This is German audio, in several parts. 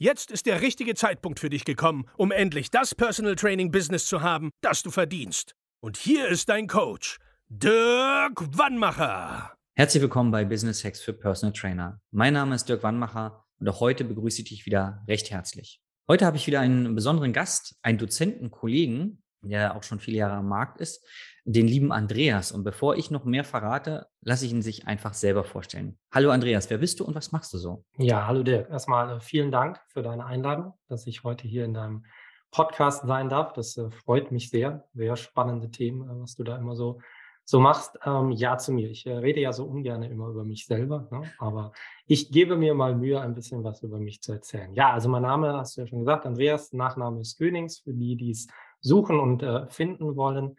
Jetzt ist der richtige Zeitpunkt für dich gekommen, um endlich das Personal Training Business zu haben, das du verdienst. Und hier ist dein Coach, Dirk Wannmacher. Herzlich willkommen bei Business Hacks für Personal Trainer. Mein Name ist Dirk Wannmacher und auch heute begrüße ich dich wieder recht herzlich. Heute habe ich wieder einen besonderen Gast, einen Dozenten, Kollegen, der auch schon viele Jahre am Markt ist, den lieben Andreas. Und bevor ich noch mehr verrate, lasse ich ihn sich einfach selber vorstellen. Hallo Andreas, wer bist du und was machst du so? Ja, hallo Dirk. Erstmal äh, vielen Dank für deine Einladung, dass ich heute hier in deinem Podcast sein darf. Das äh, freut mich sehr. Sehr spannende Themen, äh, was du da immer so, so machst. Ähm, ja, zu mir. Ich rede ja so ungern immer über mich selber, ne? aber ich gebe mir mal Mühe, ein bisschen was über mich zu erzählen. Ja, also mein Name hast du ja schon gesagt, Andreas, Nachname ist Könings, für die, die es suchen und äh, finden wollen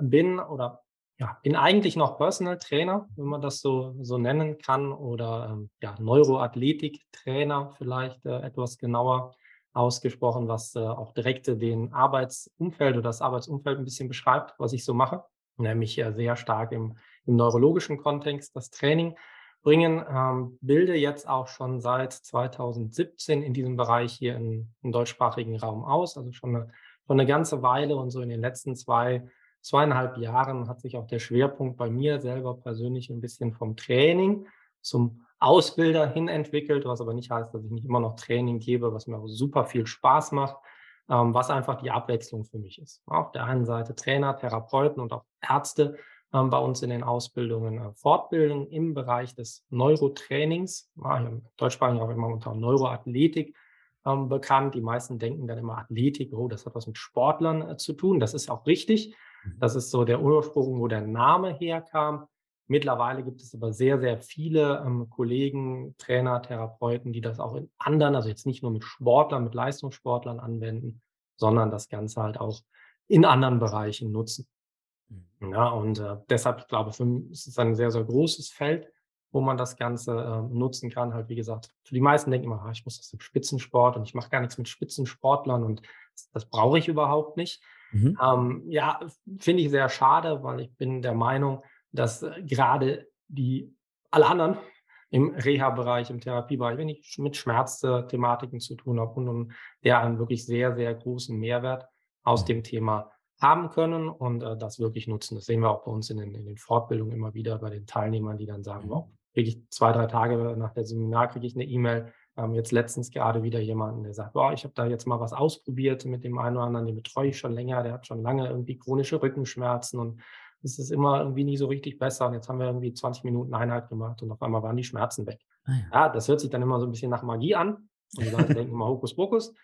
bin oder ja, bin eigentlich noch Personal Trainer, wenn man das so, so nennen kann, oder ähm, ja, Neuroathletik-Trainer vielleicht äh, etwas genauer ausgesprochen, was äh, auch direkt den Arbeitsumfeld oder das Arbeitsumfeld ein bisschen beschreibt, was ich so mache, nämlich äh, sehr stark im, im neurologischen Kontext das Training bringen, ähm, bilde jetzt auch schon seit 2017 in diesem Bereich hier im, im deutschsprachigen Raum aus, also schon eine, schon eine ganze Weile und so in den letzten zwei zweieinhalb Jahren hat sich auch der Schwerpunkt bei mir selber persönlich ein bisschen vom Training zum Ausbilder hin entwickelt, was aber nicht heißt, dass ich nicht immer noch Training gebe, was mir auch super viel Spaß macht, ähm, was einfach die Abwechslung für mich ist. Auf der einen Seite Trainer, Therapeuten und auch Ärzte ähm, bei uns in den Ausbildungen äh, fortbilden im Bereich des Neurotrainings, ja, im Deutschsprachigen auch immer unter Neuroathletik ähm, bekannt. Die meisten denken dann immer Athletik, oh, das hat was mit Sportlern äh, zu tun. Das ist auch richtig. Das ist so der Ursprung, wo der Name herkam. Mittlerweile gibt es aber sehr, sehr viele ähm, Kollegen, Trainer, Therapeuten, die das auch in anderen, also jetzt nicht nur mit Sportlern, mit Leistungssportlern anwenden, sondern das Ganze halt auch in anderen Bereichen nutzen. Mhm. Ja, und äh, deshalb, ich glaube, für mich ist es ein sehr, sehr großes Feld, wo man das Ganze äh, nutzen kann. Halt, wie gesagt, für die meisten denken immer, ah, ich muss das im Spitzensport und ich mache gar nichts mit Spitzensportlern und das, das brauche ich überhaupt nicht. Mhm. Ähm, ja, finde ich sehr schade, weil ich bin der Meinung, dass äh, gerade die alle anderen im Reha-Bereich, im Therapiebereich, wenn ich mit Schmerzthematiken zu tun habe und, und der einen wirklich sehr, sehr großen Mehrwert aus mhm. dem Thema haben können und äh, das wirklich nutzen. Das sehen wir auch bei uns in den, in den Fortbildungen immer wieder bei den Teilnehmern, die dann sagen, mhm. wow, kriege ich zwei, drei Tage nach der Seminar, kriege ich eine E-Mail, ähm, jetzt letztens gerade wieder jemanden, der sagt, boah, ich habe da jetzt mal was ausprobiert mit dem einen oder anderen, den betreue ich schon länger, der hat schon lange irgendwie chronische Rückenschmerzen und es ist immer irgendwie nie so richtig besser. Und jetzt haben wir irgendwie 20 Minuten Einheit gemacht und auf einmal waren die Schmerzen weg. Ah, ja. ja. das hört sich dann immer so ein bisschen nach Magie an. Und die Leute denken immer Hokuspokus.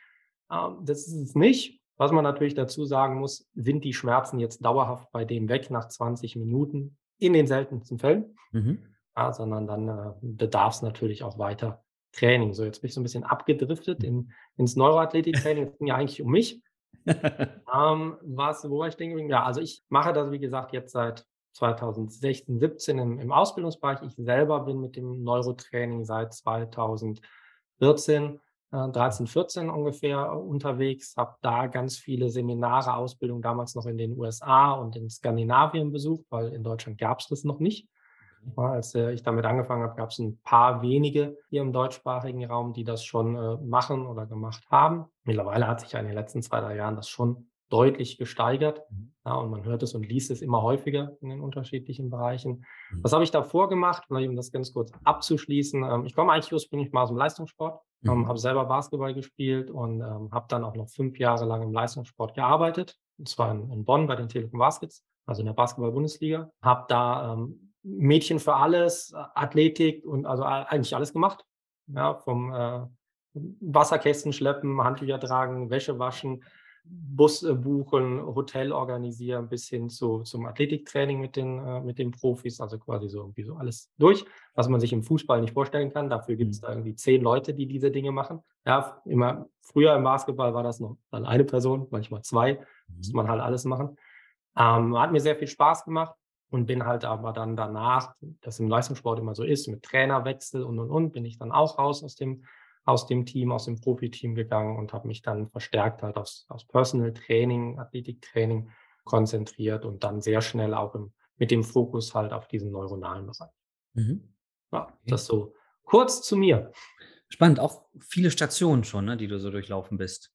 Ähm, das ist es nicht. Was man natürlich dazu sagen muss, sind die Schmerzen jetzt dauerhaft bei dem weg nach 20 Minuten? In den seltensten Fällen. Mhm. Ja, sondern dann äh, bedarf es natürlich auch weiter Training. So, jetzt bin ich so ein bisschen abgedriftet in, ins Neuroathletik-Training. Es ging ja eigentlich um mich. ähm, was, wo ich denke, Ja, also ich mache das, wie gesagt, jetzt seit 2016, 17 im, im Ausbildungsbereich. Ich selber bin mit dem Neurotraining seit 2014, äh, 13, 14 ungefähr unterwegs, habe da ganz viele Seminare, Ausbildung damals noch in den USA und in Skandinavien besucht, weil in Deutschland gab es das noch nicht. Als äh, ich damit angefangen habe, gab es ein paar wenige hier im deutschsprachigen Raum, die das schon äh, machen oder gemacht haben. Mittlerweile hat sich ja in den letzten zwei, drei Jahren das schon deutlich gesteigert. Mhm. Ja, und man hört es und liest es immer häufiger in den unterschiedlichen Bereichen. Mhm. Was habe ich davor gemacht? Vielleicht um das ganz kurz abzuschließen. Ähm, ich komme eigentlich ursprünglich mal aus dem Leistungssport, ähm, mhm. habe selber Basketball gespielt und ähm, habe dann auch noch fünf Jahre lang im Leistungssport gearbeitet. Und zwar in, Bonn bei den Telekom Baskets, also in der Basketball-Bundesliga. Habe da Mädchen für alles, Athletik und also eigentlich alles gemacht. Ja, vom äh, Wasserkästen schleppen, Handtücher tragen, Wäsche waschen, Bus äh, buchen, Hotel organisieren, bis hin zu, zum Athletiktraining mit den, äh, mit den Profis, also quasi so irgendwie so alles durch, was man sich im Fußball nicht vorstellen kann. Dafür gibt es mhm. da irgendwie zehn Leute, die diese Dinge machen. Ja, immer früher im Basketball war das noch dann eine Person, manchmal zwei, mhm. musste man halt alles machen. Ähm, hat mir sehr viel Spaß gemacht und bin halt aber dann danach, das im Leistungssport immer so ist, mit Trainerwechsel und und und, bin ich dann auch raus aus dem aus dem Team, aus dem Profiteam gegangen und habe mich dann verstärkt halt aufs, aufs Personal Training, Athletiktraining konzentriert und dann sehr schnell auch im, mit dem Fokus halt auf diesen neuronalen Bereich. Mhm. Ja, okay. das so kurz zu mir. Spannend, auch viele Stationen schon, ne, die du so durchlaufen bist.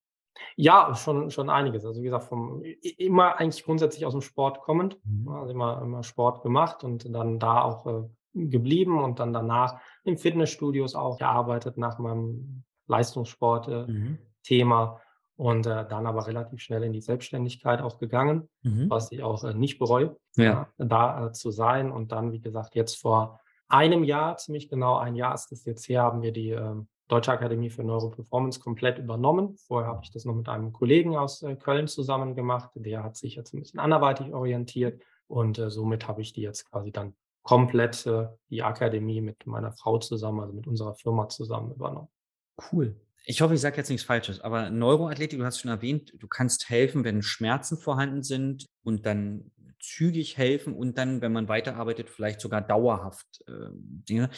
Ja, schon, schon einiges. Also wie gesagt, vom, immer eigentlich grundsätzlich aus dem Sport kommend. Mhm. Also immer, immer Sport gemacht und dann da auch äh, geblieben und dann danach in Fitnessstudios auch gearbeitet nach meinem Leistungssport-Thema mhm. und äh, dann aber relativ schnell in die Selbstständigkeit auch gegangen, mhm. was ich auch äh, nicht bereue, ja. äh, da äh, zu sein. Und dann, wie gesagt, jetzt vor einem Jahr, ziemlich genau ein Jahr ist es jetzt her, haben wir die ähm, Deutsche Akademie für Neuroperformance komplett übernommen. Vorher habe ich das noch mit einem Kollegen aus äh, Köln zusammen gemacht. Der hat sich jetzt ein bisschen anderweitig orientiert und äh, somit habe ich die jetzt quasi dann komplett äh, die Akademie mit meiner Frau zusammen, also mit unserer Firma zusammen übernommen. Cool. Ich hoffe, ich sage jetzt nichts Falsches, aber Neuroathletik, du hast schon erwähnt, du kannst helfen, wenn Schmerzen vorhanden sind und dann zügig helfen und dann, wenn man weiterarbeitet, vielleicht sogar dauerhaft äh, Dinge.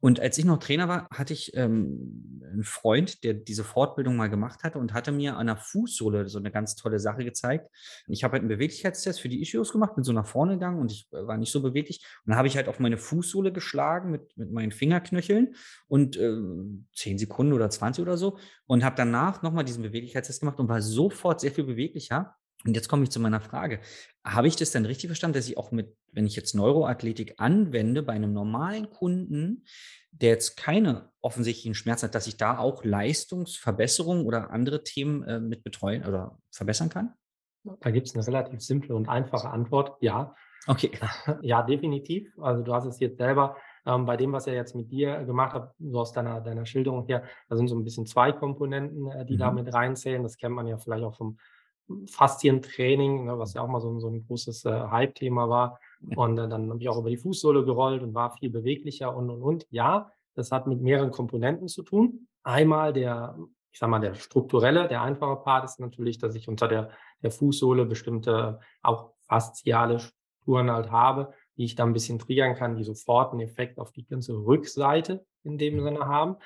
Und als ich noch Trainer war, hatte ich ähm, einen Freund, der diese Fortbildung mal gemacht hatte und hatte mir an der Fußsohle so eine ganz tolle Sache gezeigt. Ich habe halt einen Beweglichkeitstest für die Issues gemacht, bin so nach vorne gegangen und ich äh, war nicht so beweglich. Und dann habe ich halt auf meine Fußsohle geschlagen mit, mit meinen Fingerknöcheln und äh, 10 Sekunden oder 20 oder so und habe danach nochmal diesen Beweglichkeitstest gemacht und war sofort sehr viel beweglicher. Und jetzt komme ich zu meiner Frage. Habe ich das denn richtig verstanden, dass ich auch mit, wenn ich jetzt Neuroathletik anwende, bei einem normalen Kunden, der jetzt keine offensichtlichen Schmerzen hat, dass ich da auch Leistungsverbesserungen oder andere Themen äh, mit betreuen oder verbessern kann? Da gibt es eine relativ simple und einfache Antwort. Ja. Okay. Ja, definitiv. Also du hast es jetzt selber ähm, bei dem, was er jetzt mit dir gemacht hat, so aus deiner, deiner Schilderung her, da sind so ein bisschen zwei Komponenten, äh, die mhm. da mit reinzählen. Das kennt man ja vielleicht auch vom Faszientraining, ne, was ja auch mal so, so ein großes äh, Hype-Thema war. Und äh, dann habe ich auch über die Fußsohle gerollt und war viel beweglicher und und und. Ja, das hat mit mehreren Komponenten zu tun. Einmal der, ich sag mal, der strukturelle, der einfache Part ist natürlich, dass ich unter der, der Fußsohle bestimmte auch fasziale Strukturen halt habe, die ich dann ein bisschen triggern kann, die sofort einen Effekt auf die ganze Rückseite in dem mhm. Sinne haben.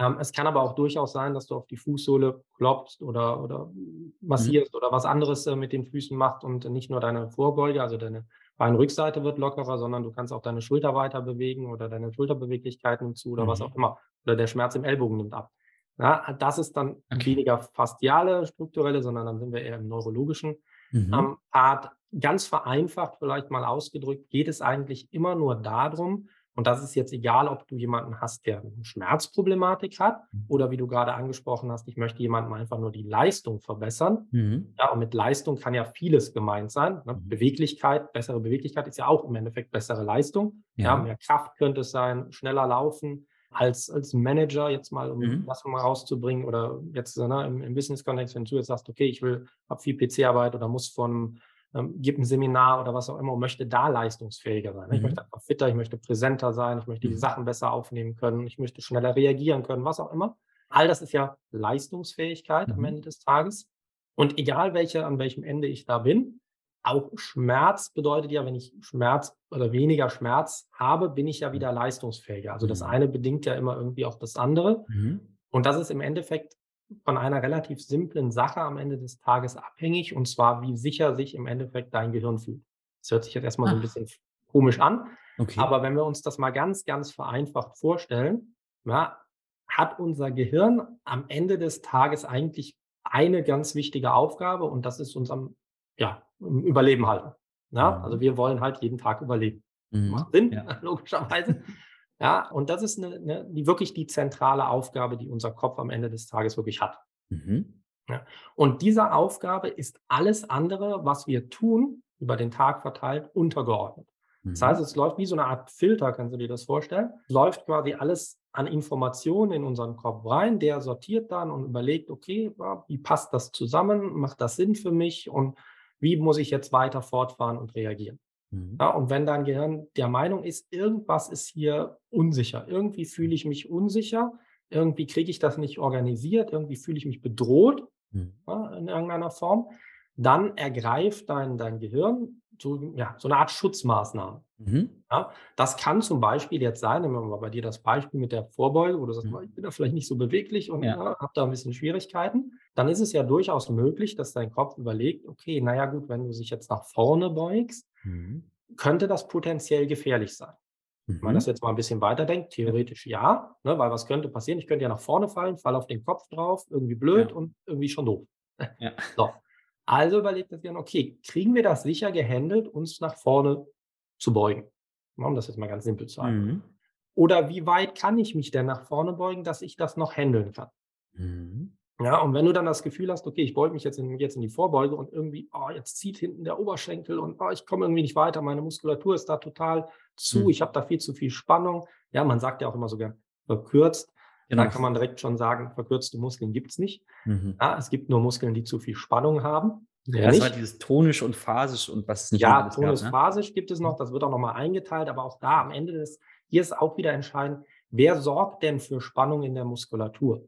Ähm, es kann aber auch durchaus sein, dass du auf die Fußsohle klopfst oder, oder mhm. massierst mhm. oder was anderes äh, mit den Füßen machst und nicht nur deine Vorbeuge, also deine Beinrückseite wird lockerer, sondern du kannst auch deine Schulter weiter bewegen oder deine Schulterbeweglichkeit nimmt zu oder mhm. was auch immer. Oder der Schmerz im Ellbogen nimmt ab. Ja, das ist dann okay. weniger fasziale, strukturelle, sondern dann sind wir eher im neurologischen mhm. ähm, Part. Ganz vereinfacht vielleicht mal ausgedrückt, geht es eigentlich immer nur darum, und das ist jetzt egal, ob du jemanden hast, der eine Schmerzproblematik hat mhm. oder wie du gerade angesprochen hast, ich möchte jemandem einfach nur die Leistung verbessern. Mhm. Ja, und mit Leistung kann ja vieles gemeint sein. Ne? Mhm. Beweglichkeit, bessere Beweglichkeit ist ja auch im Endeffekt bessere Leistung. Ja. ja mehr Kraft könnte es sein, schneller laufen. Als, als Manager jetzt mal, um mhm. das mal rauszubringen oder jetzt ne, im, im Business-Kontext, wenn du jetzt sagst, okay, ich will, habe viel PC-Arbeit oder muss von ähm, gibt ein Seminar oder was auch immer und möchte da leistungsfähiger sein. Mhm. Ich möchte einfach fitter, ich möchte präsenter sein, ich möchte die mhm. Sachen besser aufnehmen können, ich möchte schneller reagieren können, was auch immer. All das ist ja Leistungsfähigkeit mhm. am Ende des Tages. Und egal welche, an welchem Ende ich da bin, auch Schmerz bedeutet ja, wenn ich Schmerz oder weniger Schmerz habe, bin ich ja wieder leistungsfähiger. Also das mhm. eine bedingt ja immer irgendwie auch das andere. Mhm. Und das ist im Endeffekt von einer relativ simplen Sache am Ende des Tages abhängig, und zwar, wie sicher sich im Endeffekt dein Gehirn fühlt. Das hört sich jetzt erstmal so ein bisschen komisch an, okay. aber wenn wir uns das mal ganz, ganz vereinfacht vorstellen, ja, hat unser Gehirn am Ende des Tages eigentlich eine ganz wichtige Aufgabe und das ist uns am ja, Überleben halten. Ja? Mhm. Also wir wollen halt jeden Tag überleben. Mhm. Macht Sinn, ja. logischerweise. Ja, und das ist eine, eine, die, wirklich die zentrale Aufgabe, die unser Kopf am Ende des Tages wirklich hat. Mhm. Ja. Und dieser Aufgabe ist alles andere, was wir tun, über den Tag verteilt, untergeordnet. Mhm. Das heißt, es läuft wie so eine Art Filter, kannst du dir das vorstellen? Es läuft quasi alles an Informationen in unseren Kopf rein, der sortiert dann und überlegt, okay, wie passt das zusammen, macht das Sinn für mich und wie muss ich jetzt weiter fortfahren und reagieren. Mhm. Ja, und wenn dein Gehirn der Meinung ist, irgendwas ist hier unsicher, irgendwie fühle ich mich unsicher, irgendwie kriege ich das nicht organisiert, irgendwie fühle ich mich bedroht mhm. ja, in irgendeiner Form, dann ergreift dein, dein Gehirn so, ja, so eine Art Schutzmaßnahme. Mhm. Ja, das kann zum Beispiel jetzt sein, nehmen wir mal bei dir das Beispiel mit der Vorbeuge, wo du sagst, mhm. ich bin da vielleicht nicht so beweglich und ja. ja, habe da ein bisschen Schwierigkeiten. Dann ist es ja durchaus möglich, dass dein Kopf überlegt, okay, naja gut, wenn du dich jetzt nach vorne beugst, mhm. könnte das potenziell gefährlich sein. Wenn man das mhm. jetzt mal ein bisschen weiterdenkt, theoretisch ja, ne, weil was könnte passieren? Ich könnte ja nach vorne fallen, falle auf den Kopf drauf, irgendwie blöd ja. und irgendwie schon doof. Ja. So. Also überlegt das Gehirn, okay, kriegen wir das sicher gehandelt, uns nach vorne zu beugen? Um das jetzt mal ganz simpel zu sagen. Mhm. Oder wie weit kann ich mich denn nach vorne beugen, dass ich das noch handeln kann? Mhm. Ja, und wenn du dann das Gefühl hast, okay, ich beuge mich jetzt in, jetzt in die Vorbeuge und irgendwie, oh, jetzt zieht hinten der Oberschenkel und oh, ich komme irgendwie nicht weiter, meine Muskulatur ist da total zu, mhm. ich habe da viel zu viel Spannung. Ja, man sagt ja auch immer so gern verkürzt. Genau. Da kann man direkt schon sagen, verkürzte Muskeln gibt es nicht. Mhm. Ja, es gibt nur Muskeln, die zu viel Spannung haben. Ja, das war dieses tonisch und phasisch und was es nicht Ja, tonisch, ne? phasisch gibt es noch, das wird auch nochmal eingeteilt, aber auch da am Ende des, hier ist auch wieder entscheidend, wer sorgt denn für Spannung in der Muskulatur?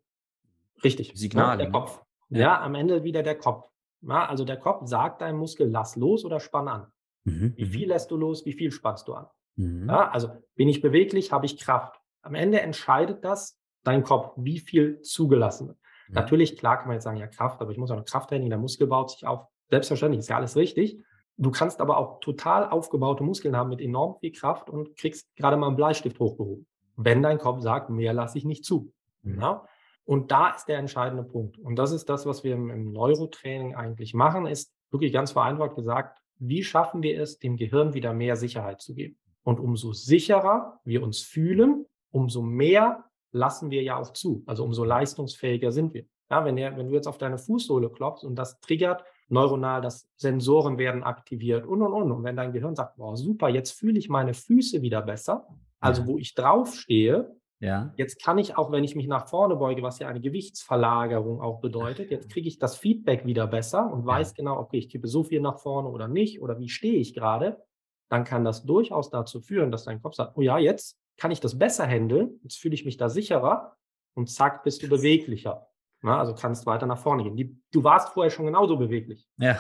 Richtig. Ne? Signale. der ne? Kopf. Ja. ja. am Ende wieder der Kopf. Ja, also der Kopf sagt deinem Muskel, lass los oder spann an. Mhm. Wie mhm. viel lässt du los, wie viel spannst du an? Mhm. Ja, also bin ich beweglich, habe ich Kraft. Am Ende entscheidet das, dein Kopf, wie viel zugelassen wird. Mhm. Natürlich, klar kann man jetzt sagen, ja, Kraft, aber ich muss auch noch Krafttraining, der Muskel baut sich auf. Selbstverständlich, ist ja alles richtig. Du kannst aber auch total aufgebaute Muskeln haben mit enorm viel Kraft und kriegst gerade mal einen Bleistift hochgehoben. Wenn dein Kopf sagt, mehr lasse ich nicht zu. Mhm. Ja? Und da ist der entscheidende Punkt. Und das ist das, was wir im, im Neurotraining eigentlich machen, ist wirklich ganz vereinfacht gesagt, wie schaffen wir es, dem Gehirn wieder mehr Sicherheit zu geben? Und umso sicherer wir uns fühlen, umso mehr lassen wir ja auch zu. Also umso leistungsfähiger sind wir. Ja, wenn, der, wenn du jetzt auf deine Fußsohle klopfst und das triggert neuronal, dass Sensoren werden aktiviert und und und. Und wenn dein Gehirn sagt, boah, super, jetzt fühle ich meine Füße wieder besser, also wo ich draufstehe, ja. Jetzt kann ich auch, wenn ich mich nach vorne beuge, was ja eine Gewichtsverlagerung auch bedeutet, jetzt kriege ich das Feedback wieder besser und weiß ja. genau, okay, ich tippe so viel nach vorne oder nicht oder wie stehe ich gerade. Dann kann das durchaus dazu führen, dass dein Kopf sagt, oh ja, jetzt kann ich das besser handeln, jetzt fühle ich mich da sicherer und zack, bist du beweglicher. Na, also kannst weiter nach vorne gehen. Die, du warst vorher schon genauso beweglich. Ja.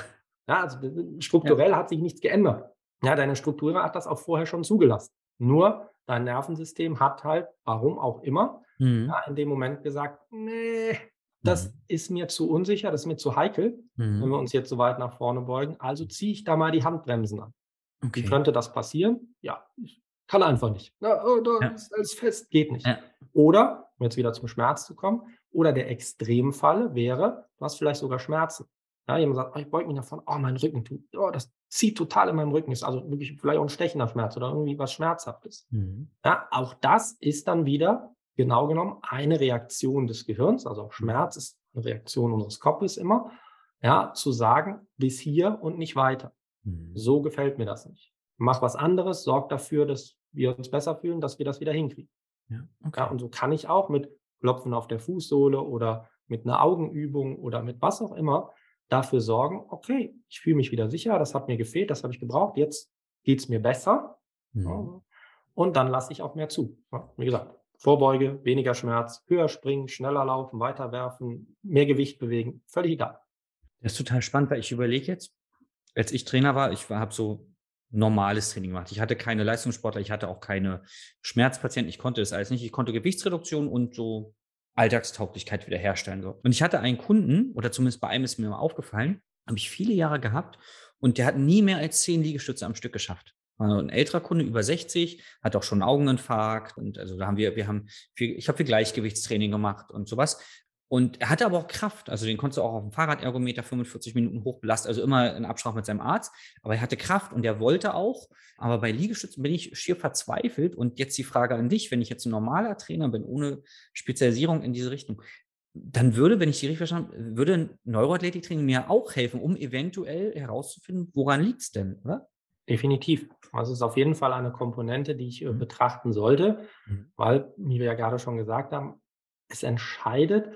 ja also strukturell ja. hat sich nichts geändert. Ja, deine Struktur hat das auch vorher schon zugelassen. Nur dein Nervensystem hat halt, warum auch immer, mhm. ja, in dem Moment gesagt, nee, das mhm. ist mir zu unsicher, das ist mir zu heikel, mhm. wenn wir uns jetzt so weit nach vorne beugen. Also ziehe ich da mal die Handbremsen an. Okay. Wie könnte das passieren? Ja, kann einfach nicht. Na, oh, da ja. ist alles fest, geht nicht. Ja. Oder, um jetzt wieder zum Schmerz zu kommen, oder der Extremfall wäre, du hast vielleicht sogar Schmerzen. Ja, jemand sagt, oh, ich beug mich nach vorne, oh, mein Rücken tut, oh, das zieht total in meinem Rücken, ist also wirklich vielleicht auch ein stechender Schmerz oder irgendwie was Schmerzhaftes. Mhm. Ja, auch das ist dann wieder genau genommen eine Reaktion des Gehirns, also auch Schmerz ist eine Reaktion unseres Kopfes immer, ja, zu sagen, bis hier und nicht weiter. Mhm. So gefällt mir das nicht. Mach was anderes, sorg dafür, dass wir uns besser fühlen, dass wir das wieder hinkriegen. Ja, okay. ja, und so kann ich auch mit Klopfen auf der Fußsohle oder mit einer Augenübung oder mit was auch immer dafür sorgen, okay, ich fühle mich wieder sicher, das hat mir gefehlt, das habe ich gebraucht, jetzt geht es mir besser. Mhm. Und dann lasse ich auch mehr zu. wie gesagt, Vorbeuge, weniger Schmerz, höher springen, schneller laufen, weiter werfen, mehr Gewicht bewegen, völlig egal. Das ist total spannend, weil ich überlege jetzt, als ich Trainer war, ich habe so normales Training gemacht. Ich hatte keine Leistungssportler, ich hatte auch keine Schmerzpatienten, ich konnte das alles nicht. Ich konnte Gewichtsreduktion und so Alltagstauglichkeit wiederherstellen. So. Und ich hatte einen Kunden, oder zumindest bei einem ist mir mal aufgefallen, habe ich viele Jahre gehabt und der hat nie mehr als zehn Liegestütze am Stück geschafft. Also ein älterer Kunde über 60, hat auch schon einen Augeninfarkt und also da haben wir, wir haben viel, ich habe viel Gleichgewichtstraining gemacht und sowas. Und er hatte aber auch Kraft. Also den konntest du auch auf dem Fahrradergometer 45 Minuten hochbelasten, also immer in Absprache mit seinem Arzt. Aber er hatte Kraft und er wollte auch. Aber bei Liegestützen bin ich schier verzweifelt. Und jetzt die Frage an dich, wenn ich jetzt ein normaler Trainer bin, ohne Spezialisierung in diese Richtung, dann würde, wenn ich die richtig verstanden habe, würde ein Neuroathletiktraining mir auch helfen, um eventuell herauszufinden, woran liegt es denn, oder? Definitiv. Also es ist auf jeden Fall eine Komponente, die ich äh, mhm. betrachten sollte, mhm. weil, wie wir ja gerade schon gesagt haben, es entscheidet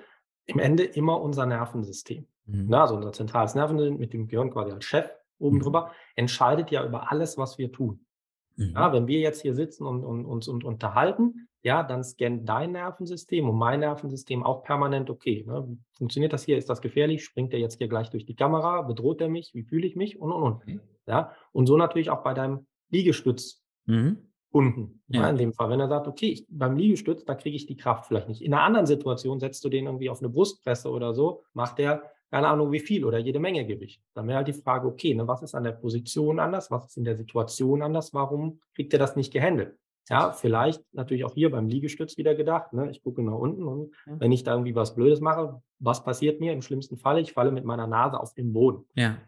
im Ende immer unser Nervensystem. Mhm. Na, also unser zentrales Nervensystem mit dem Gehirn quasi als Chef oben mhm. drüber, entscheidet ja über alles, was wir tun. Mhm. Ja, wenn wir jetzt hier sitzen und, und uns und, unterhalten, ja, dann scannt dein Nervensystem und mein Nervensystem auch permanent, okay, ne, funktioniert das hier, ist das gefährlich, springt der jetzt hier gleich durch die Kamera, bedroht er mich, wie fühle ich mich und und und. Mhm. Ja, und so natürlich auch bei deinem Liegestütz. Mhm. Kunden. Ja. ja. in dem Fall, wenn er sagt, okay, ich, beim Liegestütz, da kriege ich die Kraft vielleicht nicht. In einer anderen Situation setzt du den irgendwie auf eine Brustpresse oder so, macht der keine Ahnung wie viel oder jede Menge Gewicht. Dann wäre halt die Frage, okay, ne, was ist an der Position anders, was ist in der Situation anders, warum kriegt er das nicht gehandelt? Ja, vielleicht natürlich auch hier beim Liegestütz wieder gedacht, ne, ich gucke nach unten und ja. wenn ich da irgendwie was Blödes mache, was passiert mir? Im schlimmsten Fall, ich falle mit meiner Nase auf den Boden. Ja.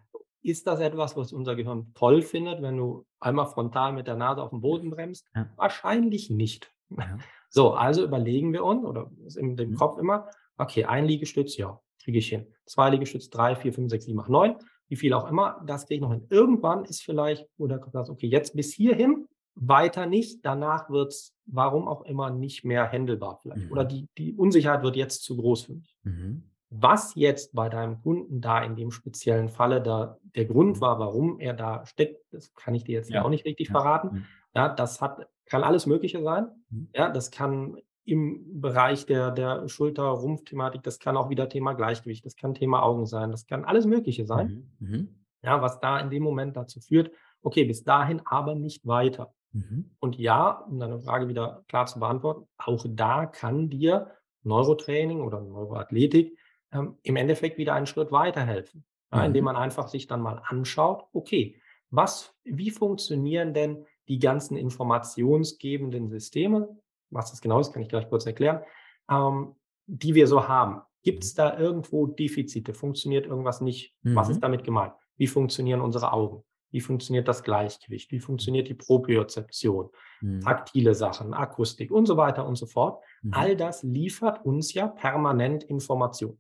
Ist das etwas, was unser Gehirn toll findet, wenn du einmal frontal mit der Nase auf den Boden bremst? Ja. Wahrscheinlich nicht. Ja. So, also überlegen wir uns, oder ist in dem mhm. Kopf immer, okay, ein Liegestütz, ja, kriege ich hin. Zwei Liegestütz, drei, vier, fünf, sechs, sieben, acht, neun, wie viel auch immer, das kriege ich noch hin. Irgendwann ist vielleicht, oder du sagst, okay, jetzt bis hierhin, weiter nicht, danach wird es, warum auch immer, nicht mehr handelbar vielleicht. Mhm. Oder die, die Unsicherheit wird jetzt zu groß für mich. Mhm. Was jetzt bei deinem Kunden da in dem speziellen Falle da der Grund mhm. war, warum er da steckt, das kann ich dir jetzt ja. auch nicht richtig ja. verraten. Mhm. Ja, das hat, kann alles Mögliche sein. Mhm. Ja, das kann im Bereich der, der Schulter-Rumpf-Thematik, das kann auch wieder Thema Gleichgewicht, das kann Thema Augen sein, das kann alles Mögliche sein. Mhm. mhm. Ja, was da in dem Moment dazu führt, okay, bis dahin aber nicht weiter. Mhm. Und ja, um deine Frage wieder klar zu beantworten, auch da kann dir Neurotraining oder Neuroathletik ähm, im Endeffekt wieder einen Schritt weiterhelfen, ja, indem mhm. man einfach sich dann mal anschaut, okay, was, wie funktionieren denn die ganzen informationsgebenden Systeme, was das genau ist, kann ich gleich kurz erklären, ähm, die wir so haben. Gibt es mhm. da irgendwo Defizite? Funktioniert irgendwas nicht? Mhm. Was ist mhm. damit gemeint? Wie funktionieren unsere Augen? Wie funktioniert das Gleichgewicht? Wie funktioniert die Propriozeption? Mhm. Taktile Sachen, Akustik und so weiter und so fort. Mhm. All das liefert uns ja permanent Information.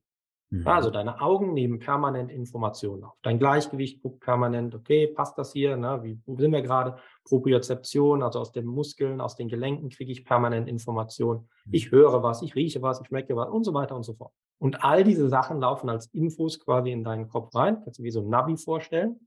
Mhm. Also deine Augen nehmen permanent Informationen auf. Dein Gleichgewicht guckt permanent, okay, passt das hier? Ne? Wie, wo sind wir gerade? Propriozeption, also aus den Muskeln, aus den Gelenken kriege ich permanent Informationen. Mhm. Ich höre was, ich rieche was, ich schmecke was und so weiter und so fort. Und all diese Sachen laufen als Infos quasi in deinen Kopf rein. Kannst du wie so ein Navi vorstellen.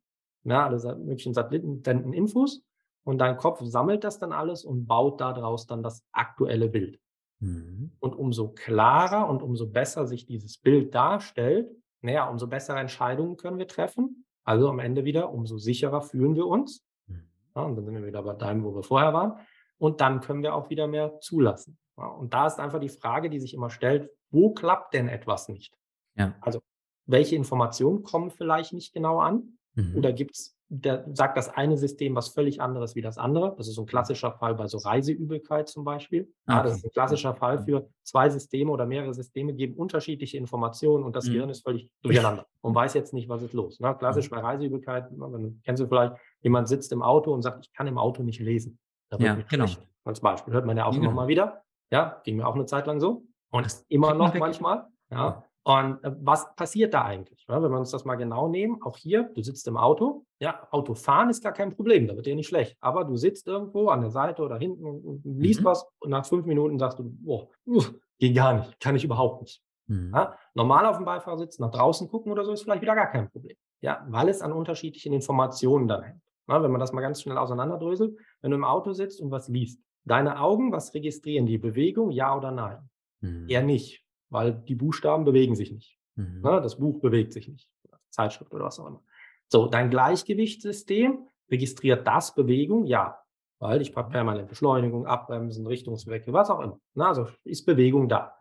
Na, alle möglichen Satelliten senden Infos und dein Kopf sammelt das dann alles und baut daraus dann das aktuelle Bild. Mhm. Und umso klarer und umso besser sich dieses Bild darstellt, naja, umso bessere Entscheidungen können wir treffen. Also am Ende wieder, umso sicherer fühlen wir uns. Mhm. Ja, und dann sind wir wieder bei deinem, wo wir vorher waren. Und dann können wir auch wieder mehr zulassen. Ja, und da ist einfach die Frage, die sich immer stellt, wo klappt denn etwas nicht? Ja. Also, welche Informationen kommen vielleicht nicht genau an? Mhm. Oder gibt es der sagt das eine System was völlig anderes wie das andere. Das ist so ein klassischer Fall bei so Reiseübelkeit zum Beispiel. Okay. Ja, das ist ein klassischer Fall für zwei Systeme oder mehrere Systeme geben unterschiedliche Informationen und das mhm. Gehirn ist völlig durcheinander und weiß jetzt nicht, was ist los. Ne? Klassisch mhm. bei Reiseübelkeit, ne, kennst du vielleicht, jemand sitzt im Auto und sagt, ich kann im Auto nicht lesen. ja, genau. Schlecht. Als Beispiel hört man ja auch genau. nochmal wieder. Ja, ging mir auch eine Zeit lang so. Und das immer noch manchmal. Ja. Und äh, was passiert da eigentlich? Wenn wir uns das mal genau nehmen, auch hier, du sitzt im Auto, ja, Autofahren ist gar kein Problem, da wird dir nicht schlecht. Aber du sitzt irgendwo an der Seite oder hinten und, liest mhm. was und nach fünf Minuten sagst du, boah, uff, geht gar nicht, kann ich überhaupt nicht. Mhm. Ja, normal auf dem Beifahrersitz nach draußen gucken oder so ist vielleicht wieder gar kein Problem. Ja, weil es an unterschiedlichen Informationen dann hängt. Ja, wenn man das mal ganz schnell auseinanderdröselt, wenn du im Auto sitzt und was liest, deine Augen, was registrieren die? Bewegung, ja oder nein? Mhm. Eher nicht weil die Buchstaben bewegen sich nicht. Mhm. Ne? Das Buch bewegt sich nicht. Zeitschrift oder was auch immer. So, dein Gleichgewichtssystem registriert das Bewegung, ja, weil ich habe permanent Beschleunigung, Abbremsen, Richtungswechsel, was auch immer. Ne? Also ist Bewegung da.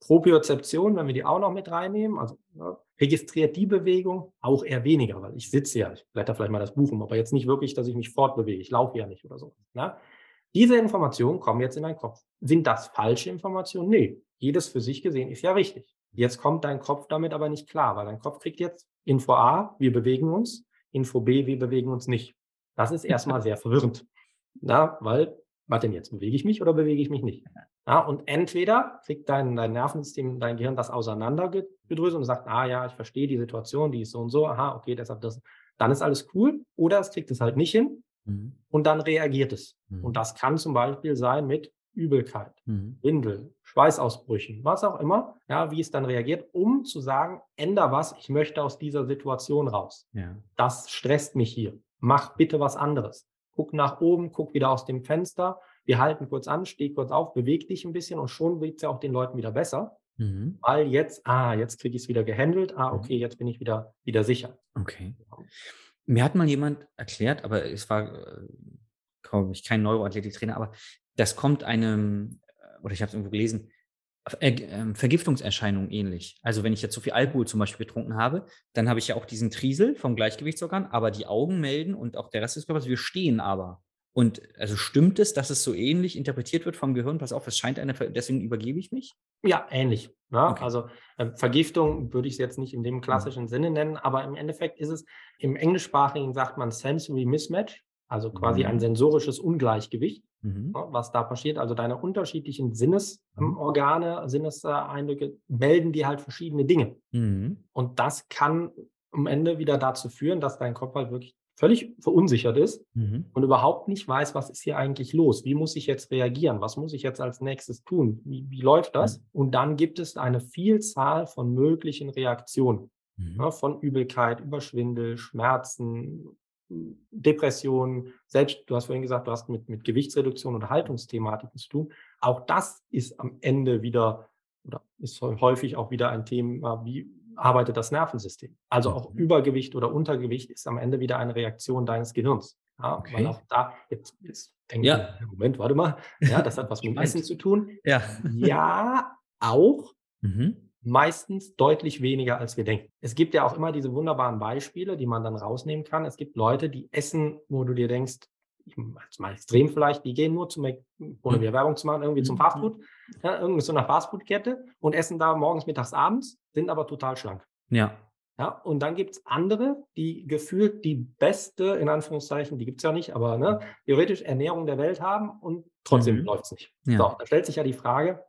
Propriozeption, wenn wir die auch noch mit reinnehmen, also ne, registriert die Bewegung auch eher weniger, weil ich sitze ja, ich blätter vielleicht mal das Buch um, aber jetzt nicht wirklich, dass ich mich fortbewege, ich laufe ja nicht oder so. Ne? Diese Informationen kommen jetzt in deinen Kopf. Sind das falsche Informationen? Nee, jedes für sich gesehen ist ja richtig. Jetzt kommt dein Kopf damit aber nicht klar, weil dein Kopf kriegt jetzt Info A, wir bewegen uns, Info B, wir bewegen uns nicht. Das ist erstmal sehr verwirrend. Na, weil, was denn jetzt? Bewege ich mich oder bewege ich mich nicht? Ja, und entweder kriegt dein, dein Nervensystem, dein Gehirn das auseinandergedröselt und sagt, ah ja, ich verstehe die Situation, die ist so und so, aha, okay, deshalb das. Dann ist alles cool. Oder es kriegt es halt nicht hin. mhm. und dann reagiert es. Mhm. Und das kann zum Beispiel sein mit Übelkeit, mhm. Windel, Schweißausbrüchen, was auch immer, ja, wie es dann reagiert, um zu sagen, änder was, ich möchte aus dieser Situation raus. Ja. Das stresst mich hier. Mach bitte was anderes. Guck nach oben, guck wieder aus dem Fenster. Wir halten kurz an, steh kurz auf, beweg dich ein bisschen und schon wird es ja auch den Leuten wieder besser. Mhm. Weil jetzt, ah, jetzt kriege ich es wieder gehandelt. Ah, okay, jetzt bin ich wieder, wieder sicher. Okay. Mir hat mal jemand erklärt, aber es war, äh, glaube ich, kein Neuroathletiktrainer, aber das kommt einem, oder ich habe es irgendwo gelesen, äh, Vergiftungserscheinungen ähnlich. Also wenn ich jetzt so viel Alkohol zum Beispiel getrunken habe, dann habe ich ja auch diesen Triesel vom Gleichgewichtsorgan, aber die Augen melden und auch der Rest des Körpers, wir stehen aber. Und also stimmt es, dass es so ähnlich interpretiert wird vom Gehirn? Pass auf, es scheint eine, deswegen übergebe ich mich? Ja, ähnlich. Ne? okay. Also äh, Vergiftung würde ich es jetzt nicht in dem klassischen mhm. Sinne nennen, aber im Endeffekt ist es, im Englischsprachigen sagt man Sensory Mismatch, also quasi mhm. ein sensorisches Ungleichgewicht, mhm. was da passiert. Also deine unterschiedlichen Sinnesorgane, mhm. Sinneseindrücke melden dir halt verschiedene Dinge. Mhm. Und das kann am Ende wieder dazu führen, dass dein Kopf halt wirklich völlig verunsichert ist mhm. und überhaupt nicht weiß, was ist hier eigentlich los? Wie muss ich jetzt reagieren? Was muss ich jetzt als nächstes tun? Wie, wie läuft das? Und dann gibt es eine Vielzahl von möglichen Reaktionen. Mhm. Ja, von Übelkeit über Schwindel, Schmerzen, Depressionen, selbst, du hast vorhin gesagt, du hast mit, mit Gewichtsreduktion oder Haltungsthematiken zu tun. Auch das ist am Ende wieder oder ist häufig auch wieder ein Thema, wie arbeitet das Nervensystem. Also auch mhm. Übergewicht oder Untergewicht ist am Ende wieder eine Reaktion deines Gehirns. Ja, okay. Weil auch da, jetzt, jetzt denke ja. ich, Moment, warte mal, ja, das hat was mit Essen zu tun. Ja, ja auch. Mhm. Meistens deutlich weniger, als wir denken. Es gibt ja auch immer diese wunderbaren Beispiele, die man dann rausnehmen kann. Es gibt Leute, die essen, wo du dir denkst, mal extrem vielleicht, die gehen nur zum, ohne wieder mhm. Werbung zu machen, irgendwie zum mhm. Fastfood, ja, irgendwie so einer Fastfood-Kette und essen da morgens, mittags, abends, sind aber total schlank. Ja. Ja, und dann gibt es andere, die gefühlt die beste, in Anführungszeichen, die gibt es ja nicht, aber ne, theoretisch Ernährung der Welt haben und trotzdem mhm. läuft es nicht. Ja. So, da stellt sich ja die Frage,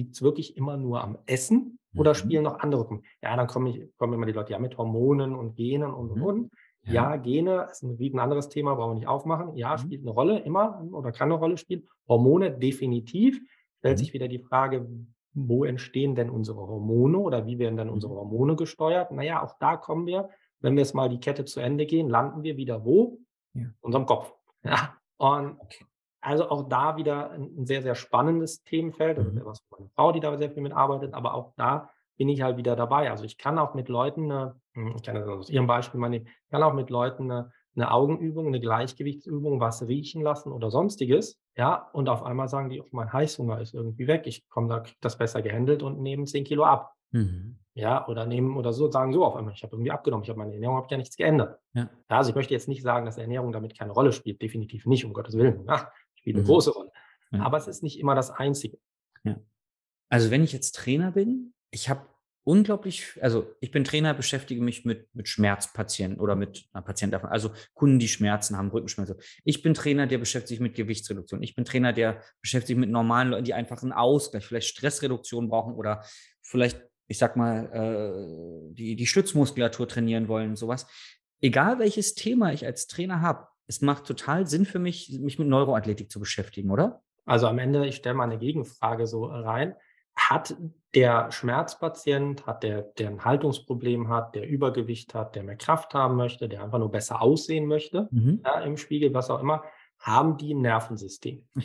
liegt es wirklich immer nur am Essen oder mhm. spielen noch andere? Ja, dann kommen, kommen immer die Leute ja mit Hormonen und Genen und und mhm. und. Ja, Gene ist ein, ein anderes Thema, brauchen wir nicht aufmachen. Ja, mhm. spielt eine Rolle immer oder kann eine Rolle spielen. Hormone definitiv. Stellt mhm. sich wieder die Frage, wo entstehen denn unsere Hormone oder wie werden denn unsere mhm. Hormone gesteuert? Naja, auch da kommen wir, wenn wir jetzt mal die Kette zu Ende gehen, landen wir wieder wo? Ja. Unserem Kopf. Ja. Und okay. Also auch da wieder ein, sehr, sehr spannendes Themenfeld. Also mhm. was meine Frau, die da sehr viel mitarbeitet, aber auch da bin ich halt wieder dabei. Also ich kann auch mit Leuten, hm, ich kann das aus Ihrem Beispiel mal nehmen, ich kann auch mit Leuten eine, eine Augenübung, eine Gleichgewichtsübung, was riechen lassen oder sonstiges, ja, und auf einmal sagen die, oh, mein Heißhunger ist irgendwie weg, ich komme da, krieg das besser gehandelt und nehme 10 Kilo ab. Mhm. Ja, oder nehmen oder so, sagen so auf einmal, ich habe irgendwie abgenommen, ich habe meine Ernährung, habe ja nichts geändert. Ja. ja. also ich möchte jetzt nicht sagen, dass Ernährung damit keine Rolle spielt, definitiv nicht, um Gottes Willen. Ja, spielt eine mhm. große Rolle. Ja. Aber es ist nicht immer das Einzige. Ja. Also wenn ich jetzt Trainer bin, ich habe unglaublich, also ich bin Trainer, beschäftige mich mit, mit Schmerzpatienten oder mit einer Patienten davon, also Kunden, die Schmerzen haben, Rückenschmerzen. Ich bin Trainer, der beschäftigt sich mit Gewichtsreduktion. Ich bin Trainer, der beschäftigt sich mit normalen Leuten, die einfach einen Ausgleich, vielleicht Stressreduktion brauchen oder vielleicht, ich sag mal, äh, die, die Stützmuskulatur trainieren wollen, sowas. Egal welches Thema ich als Trainer habe, es macht total Sinn für mich, mich mit Neuroathletik zu beschäftigen, oder? Also am Ende, ich stelle mal eine Gegenfrage so rein hat der Schmerzpatient, hat der, der ein Haltungsproblem hat, der Übergewicht hat, der mehr Kraft haben möchte, der einfach nur besser aussehen möchte, mhm. ja, im Spiegel, was auch immer, haben die ein Nervensystem?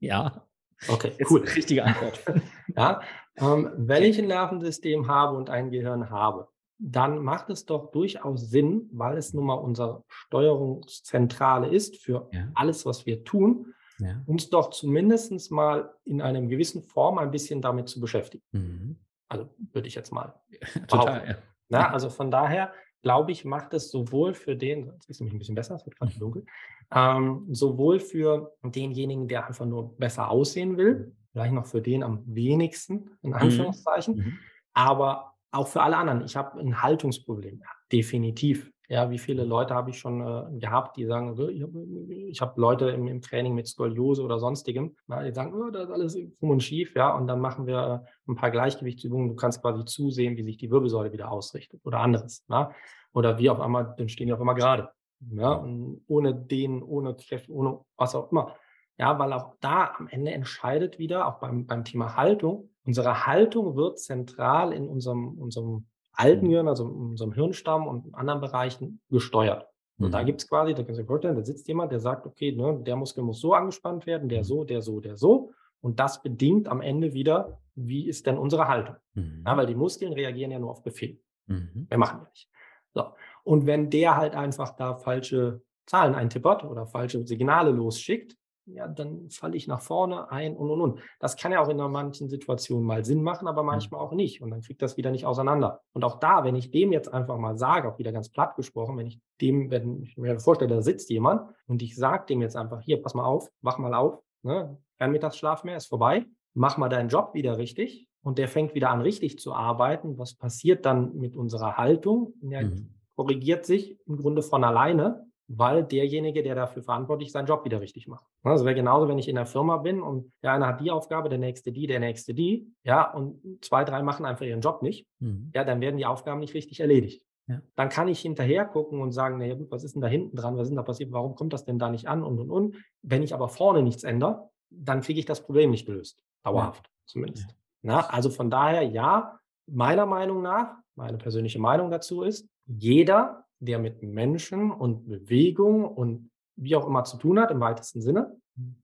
Ja. Okay, cool. Richtige Antwort. ja, ähm, wenn ich ein Nervensystem habe und ein Gehirn habe, dann macht es doch durchaus Sinn, weil es nun mal unsere Steuerungszentrale ist für ja. alles, was wir tun, ja. uns doch zumindest mal in einer gewissen Form ein bisschen damit zu beschäftigen. Mhm. Also würde ich jetzt mal. Total, ja. Na, also von daher glaube ich, macht es sowohl für den, jetzt ist nämlich ein bisschen besser, es wird gerade mhm. dunkel, ähm, sowohl für denjenigen, der einfach nur besser aussehen will, mhm. vielleicht noch für den am wenigsten, in mhm. Anführungszeichen, mhm. aber auch für alle anderen. Ich habe ein Haltungsproblem, definitiv. Ja, wie viele Leute habe ich schon äh, gehabt, die sagen, ich habe hab Leute im, im, Training mit Skoliose oder sonstigem, ja, die sagen, oh, das ist alles krumm und schief, ja, und dann machen wir ein paar Gleichgewichtsübungen. Du kannst quasi zusehen, wie sich die Wirbelsäule wieder ausrichtet oder anderes. Ja? Oder wie auf einmal, dann stehen die auf einmal gerade. Ja, und ohne den, ohne Kräfte, ohne was auch immer. Ja, weil auch da am Ende entscheidet wieder, auch beim, beim Thema Haltung, unsere Haltung wird zentral in unserem, unserem alten mhm. Gehirn, also in unserem Hirnstamm und in anderen Bereichen gesteuert. Und mhm. da gibt es quasi, da kannst du dir vorstellen, da sitzt jemand, der sagt, okay, ne, der Muskel muss so angespannt werden, der mhm. so, der so, der so. Und das bedingt am Ende wieder, wie ist denn unsere Haltung? Mhm. Ja, weil die Muskeln reagieren ja nur auf Befehl. Mhm. Wir machen ja nicht. So. Und wenn der halt einfach da falsche Zahlen eintippert oder falsche Signale losschickt, ja, dann falle ich nach vorne ein und und und. Das kann ja auch in manchen Situationen mal Sinn machen, aber manchmal auch nicht. Und dann kriegt das wieder nicht auseinander. Und auch da, wenn ich dem jetzt einfach mal sage, auch wieder ganz platt gesprochen, wenn ich dem, wenn ich mir vorstelle, da sitzt jemand und ich sage dem jetzt einfach, hier, pass mal auf, wach mal auf, ne, kein Mittagsschlaf mehr, ist vorbei, mach mal deinen Job wieder richtig und der fängt wieder an, richtig zu arbeiten. Was passiert dann mit unserer Haltung? Ja, mhm. korrigiert sich im Grunde von alleine weil derjenige, der dafür verantwortlich ist, seinen Job wieder richtig macht. Also wäre genauso, wenn ich in der Firma bin und der eine hat die Aufgabe, der nächste die, der nächste die, ja, und zwei, drei machen einfach ihren Job nicht, mhm. ja, dann werden die Aufgaben nicht richtig erledigt. Ja. Dann kann ich hinterher gucken und sagen, naja gut, was ist denn da hinten dran, was ist denn da passiert, warum kommt das denn da nicht an und und und. Wenn ich aber vorne nichts ändere, dann kriege ich das Problem nicht gelöst. Dauerhaft ja. zumindest. Ja. Na, also von daher, ja, meiner Meinung nach, meine persönliche Meinung dazu ist, jeder der mit Menschen und Bewegung und wie auch immer zu tun hat, im weitesten Sinne,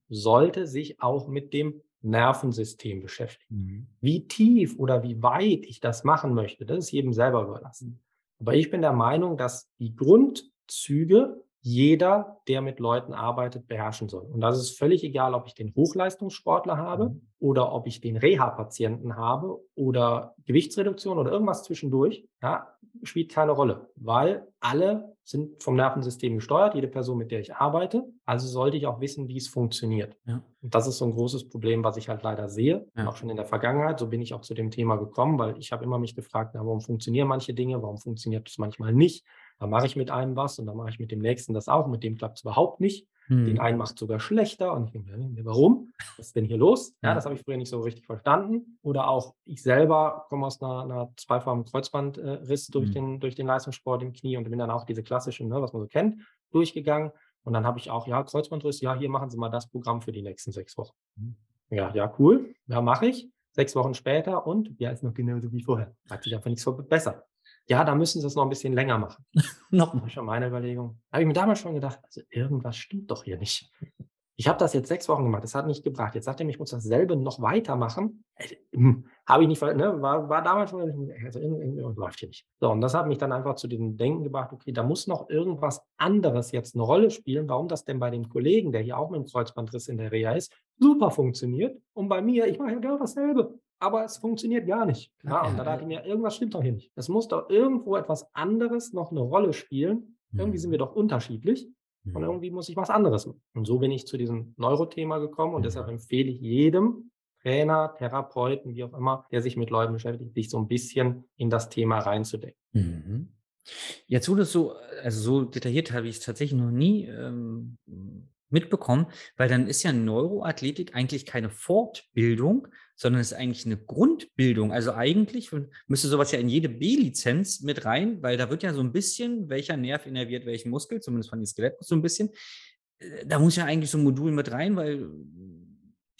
sollte sich auch mit dem Nervensystem beschäftigen. Mhm. Wie tief oder wie weit ich das machen möchte, das ist jedem selber überlassen. Aber ich bin der Meinung, dass die Grundzüge jeder, der mit Leuten arbeitet, beherrschen soll. Und das ist völlig egal, ob ich den Hochleistungssportler habe mhm. oder ob ich den Reha-Patienten habe oder Gewichtsreduktion oder irgendwas zwischendurch. Ja, spielt keine Rolle, weil alle sind vom Nervensystem gesteuert, jede Person, mit der ich arbeite. Also sollte ich auch wissen, wie es funktioniert. Ja. Und das ist so ein großes Problem, was ich halt leider sehe, ja. auch schon in der Vergangenheit. So bin ich auch zu dem Thema gekommen, weil ich habe immer mich gefragt, na, warum funktionieren manche Dinge, warum funktioniert es manchmal nicht? Da mache ich mit einem was und dann mache ich mit dem nächsten das auch. Mit dem klappt es überhaupt nicht. Hm. Den einen macht sogar schlechter und ich denke, warum? Was ist denn hier los? Ja, das habe ich früher nicht so richtig verstanden. Oder auch ich selber komme aus einer, einer zweifarbigen Kreuzbandriss durch, hm. den, durch den Leistungssport im Knie und bin dann auch diese klassischen, ne, was man so kennt, durchgegangen. Und dann habe ich auch, ja, Kreuzbandriss, ja, hier machen Sie mal das Programm für die nächsten sechs Wochen. Hm. Ja, ja, cool. Ja, mache ich. Sechs Wochen später und ja, ist noch genauso wie vorher. Hat sich einfach nichts verbessert ja, da müssen sie es noch ein bisschen länger machen. Nochmal schon meine Überlegung. Habe ich mir damals schon gedacht, also irgendwas stimmt doch hier nicht. Ich habe das jetzt sechs Wochen gemacht, das hat nicht gebracht. Jetzt sagt er mir, ich muss dasselbe noch weitermachen. Hm, habe ich nicht, ne, war, war damals schon, also irgendwie läuft hier nicht. So, und das hat mich dann einfach zu dem Denken gebracht, okay, da muss noch irgendwas anderes jetzt eine Rolle spielen, warum das denn bei dem Kollegen, der hier auch mit dem Kreuzbandriss in der Reha ist, super funktioniert. Und bei mir, ich mache ja genau dasselbe aber es funktioniert gar nicht. Ja, und da dachte ich mir, irgendwas stimmt doch hier nicht. Es muss doch irgendwo etwas anderes noch eine Rolle spielen. Irgendwie sind wir mhm. doch unterschiedlich und mhm. irgendwie muss ich was anderes machen. Und so bin ich zu diesem Neurothema gekommen und deshalb empfehle ich jedem Trainer, Therapeuten, wie auch immer, der sich mit Leuten beschäftigt, sich so ein bisschen in das Thema reinzudecken. Mhm. Jetzt wurde es so, also so detailliert habe ich es tatsächlich noch nie ähm, mitbekommen, weil dann ist ja Neuroathletik eigentlich keine Fortbildung, sondern es ist eigentlich eine Grundbildung. Also eigentlich müsste sowas ja in jede B-Lizenz mit rein, weil da wird ja so ein bisschen, welcher Nerv innerviert welchen Muskel, zumindest von den Skeletten so ein bisschen. Äh, da muss ja eigentlich so ein Modul mit rein, weil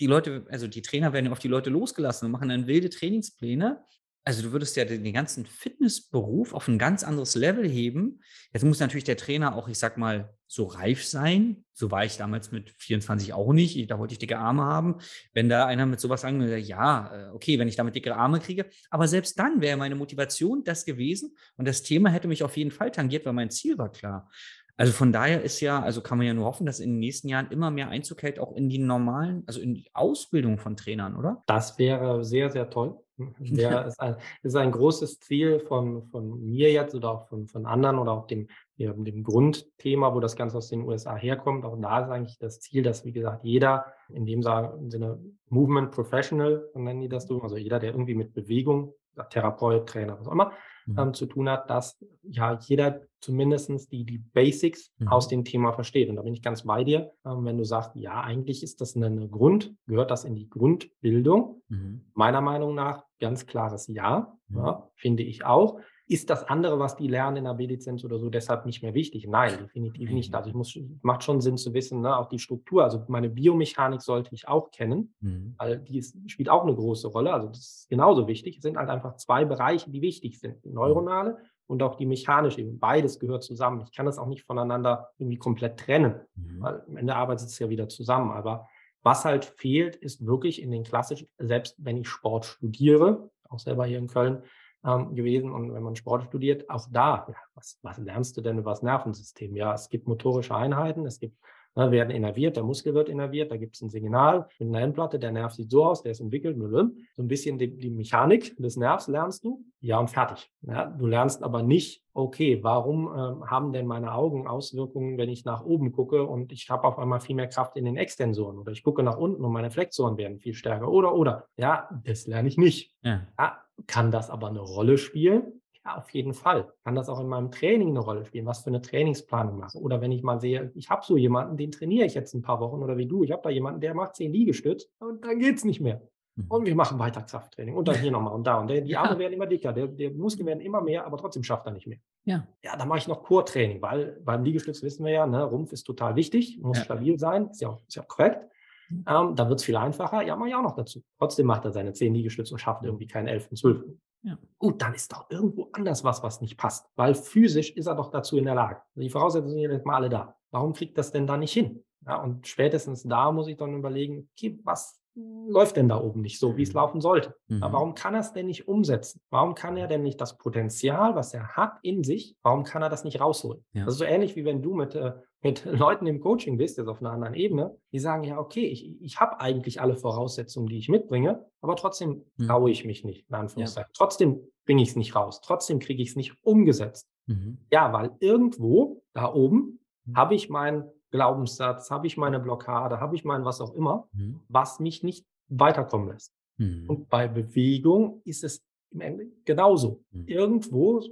die Leute, also die Trainer werden ja auf die Leute losgelassen und machen dann wilde Trainingspläne also du würdest ja den ganzen Fitnessberuf auf ein ganz anderes Level heben. Jetzt muss natürlich der Trainer auch, ich sag mal, so reif sein. So war ich damals mit 24 auch nicht. Da wollte ich dicke Arme haben. Wenn da einer mit sowas würde, ja, äh, okay, wenn ich damit dicke Arme kriege. Aber selbst dann wäre meine Motivation das gewesen. Und das Thema hätte mich auf jeden Fall tangiert, weil mein Ziel war klar. Also von daher ist ja, also kann man ja nur hoffen, dass in den nächsten Jahren immer mehr Einzug hält, auch in die normalen, also in die Ausbildung von Trainern, oder? Das wäre sehr, sehr toll. Der ist, ein, ist ein großes Ziel von, von mir jetzt oder auch von, von anderen oder auch dem, dem Grundthema, wo das Ganze aus den USA herkommt. Auch da ist eigentlich das Ziel, dass, wie gesagt, jeder in dem Sinne Movement Professional, nennen die das so, also jeder, der irgendwie mit Bewegung, Therapeut, Trainer, was auch immer, mhm. ähm, zu tun hat, dass ja jeder zumindest die, die Basics mhm. aus dem Thema versteht. Und da bin ich ganz bei dir, ähm, wenn du sagst, ja, eigentlich ist das eine Grund, gehört das in die Grundbildung. Mhm. Meiner Meinung nach ganz klares Ja, mhm. ja, finde ich auch. Ist das andere, was die lernen in der B-Lizenz oder so, deshalb nicht mehr wichtig? Nein, definitiv nicht. Mhm. Also ich muss, macht schon Sinn zu wissen, ne, auch die Struktur. Also meine Biomechanik sollte ich auch kennen, mhm. weil die ist, spielt auch eine große Rolle. Also das ist genauso wichtig. Es sind halt einfach zwei Bereiche, die wichtig sind. Die neuronale und auch die mechanische. Beides gehört zusammen. Ich kann das auch nicht voneinander irgendwie komplett trennen, mhm. weil am Ende arbeitet es ja wieder zusammen. Aber was halt fehlt, ist wirklich in den klassischen, selbst wenn ich Sport studiere, auch selber hier in Köln, ähm, gewesen. Und wenn man Sport studiert, auch da, ja, was, was lernst du denn über das Nervensystem? Ja, es gibt motorische Einheiten, es gibt ne, werden innerviert, der Muskel wird innerviert, da gibt es ein Signal mit einer Endplatte, der Nerv sieht so aus, der ist entwickelt, so ein bisschen die, die Mechanik des Nervs lernst du, ja und fertig. Ja, du lernst aber nicht, okay, warum äh, haben denn meine Augen Auswirkungen, wenn ich nach oben gucke und ich habe auf einmal viel mehr Kraft in den Extensoren oder ich gucke nach unten und meine Flexoren werden viel stärker oder oder. Ja, das lerne ich nicht. Ja. ja kann das aber eine Rolle spielen? Ja, auf jeden Fall. Kann das auch in meinem Training eine Rolle spielen, was für eine Trainingsplanung mache. Oder wenn ich mal sehe, ich habe so jemanden, den trainiere ich jetzt ein paar Wochen oder wie du, ich habe da jemanden, der macht zehn Liegestütz und dann geht es nicht mehr. Mhm. Und wir machen weiter Krafttraining und dann hier nochmal und da. Und der, die Arme ja. werden immer dicker, der, der Muskeln werden immer mehr, aber trotzdem schafft er nicht mehr. Ja. Ja, dann mache ich noch Core-Training, weil beim Liegestütz wissen wir ja, ne, Rumpf ist total wichtig, muss ja. stabil sein, ist ja auch, ist ja auch korrekt. Ähm, dann wird es viel einfacher. Ja, mache ich auch noch dazu. Trotzdem macht er seine 10 Liegestütze und schafft irgendwie keinen 11. und 12. Ja. Gut, dann ist doch irgendwo anders was, was nicht passt. Weil physisch ist er doch dazu in der Lage. Die Voraussetzungen sind jetzt mal alle da. Warum kriegt das denn da nicht hin? Ja, und spätestens da muss ich dann überlegen, okay, was läuft denn da oben nicht so, wie es mhm. laufen sollte? Mhm. Aber warum kann er es denn nicht umsetzen? Warum kann er denn nicht das Potenzial, was er hat in sich, warum kann er das nicht rausholen? Ja. Das ist so ähnlich wie wenn du mit, äh, mit Leuten im Coaching bist, jetzt auf einer anderen Ebene, die sagen, ja, okay, ich, ich habe eigentlich alle Voraussetzungen, die ich mitbringe, aber trotzdem mhm. traue ich mich nicht, in Anführungszeichen. Ja. Trotzdem bringe ich es nicht raus, trotzdem kriege ich es nicht umgesetzt. Mhm. Ja, weil irgendwo da oben mhm. habe ich mein Glaubenssatz, habe ich meine Blockade, habe ich mein was auch immer, mhm. was mich nicht weiterkommen lässt. Mhm. Und bei Bewegung ist es im Ende genauso. Mhm. Irgendwo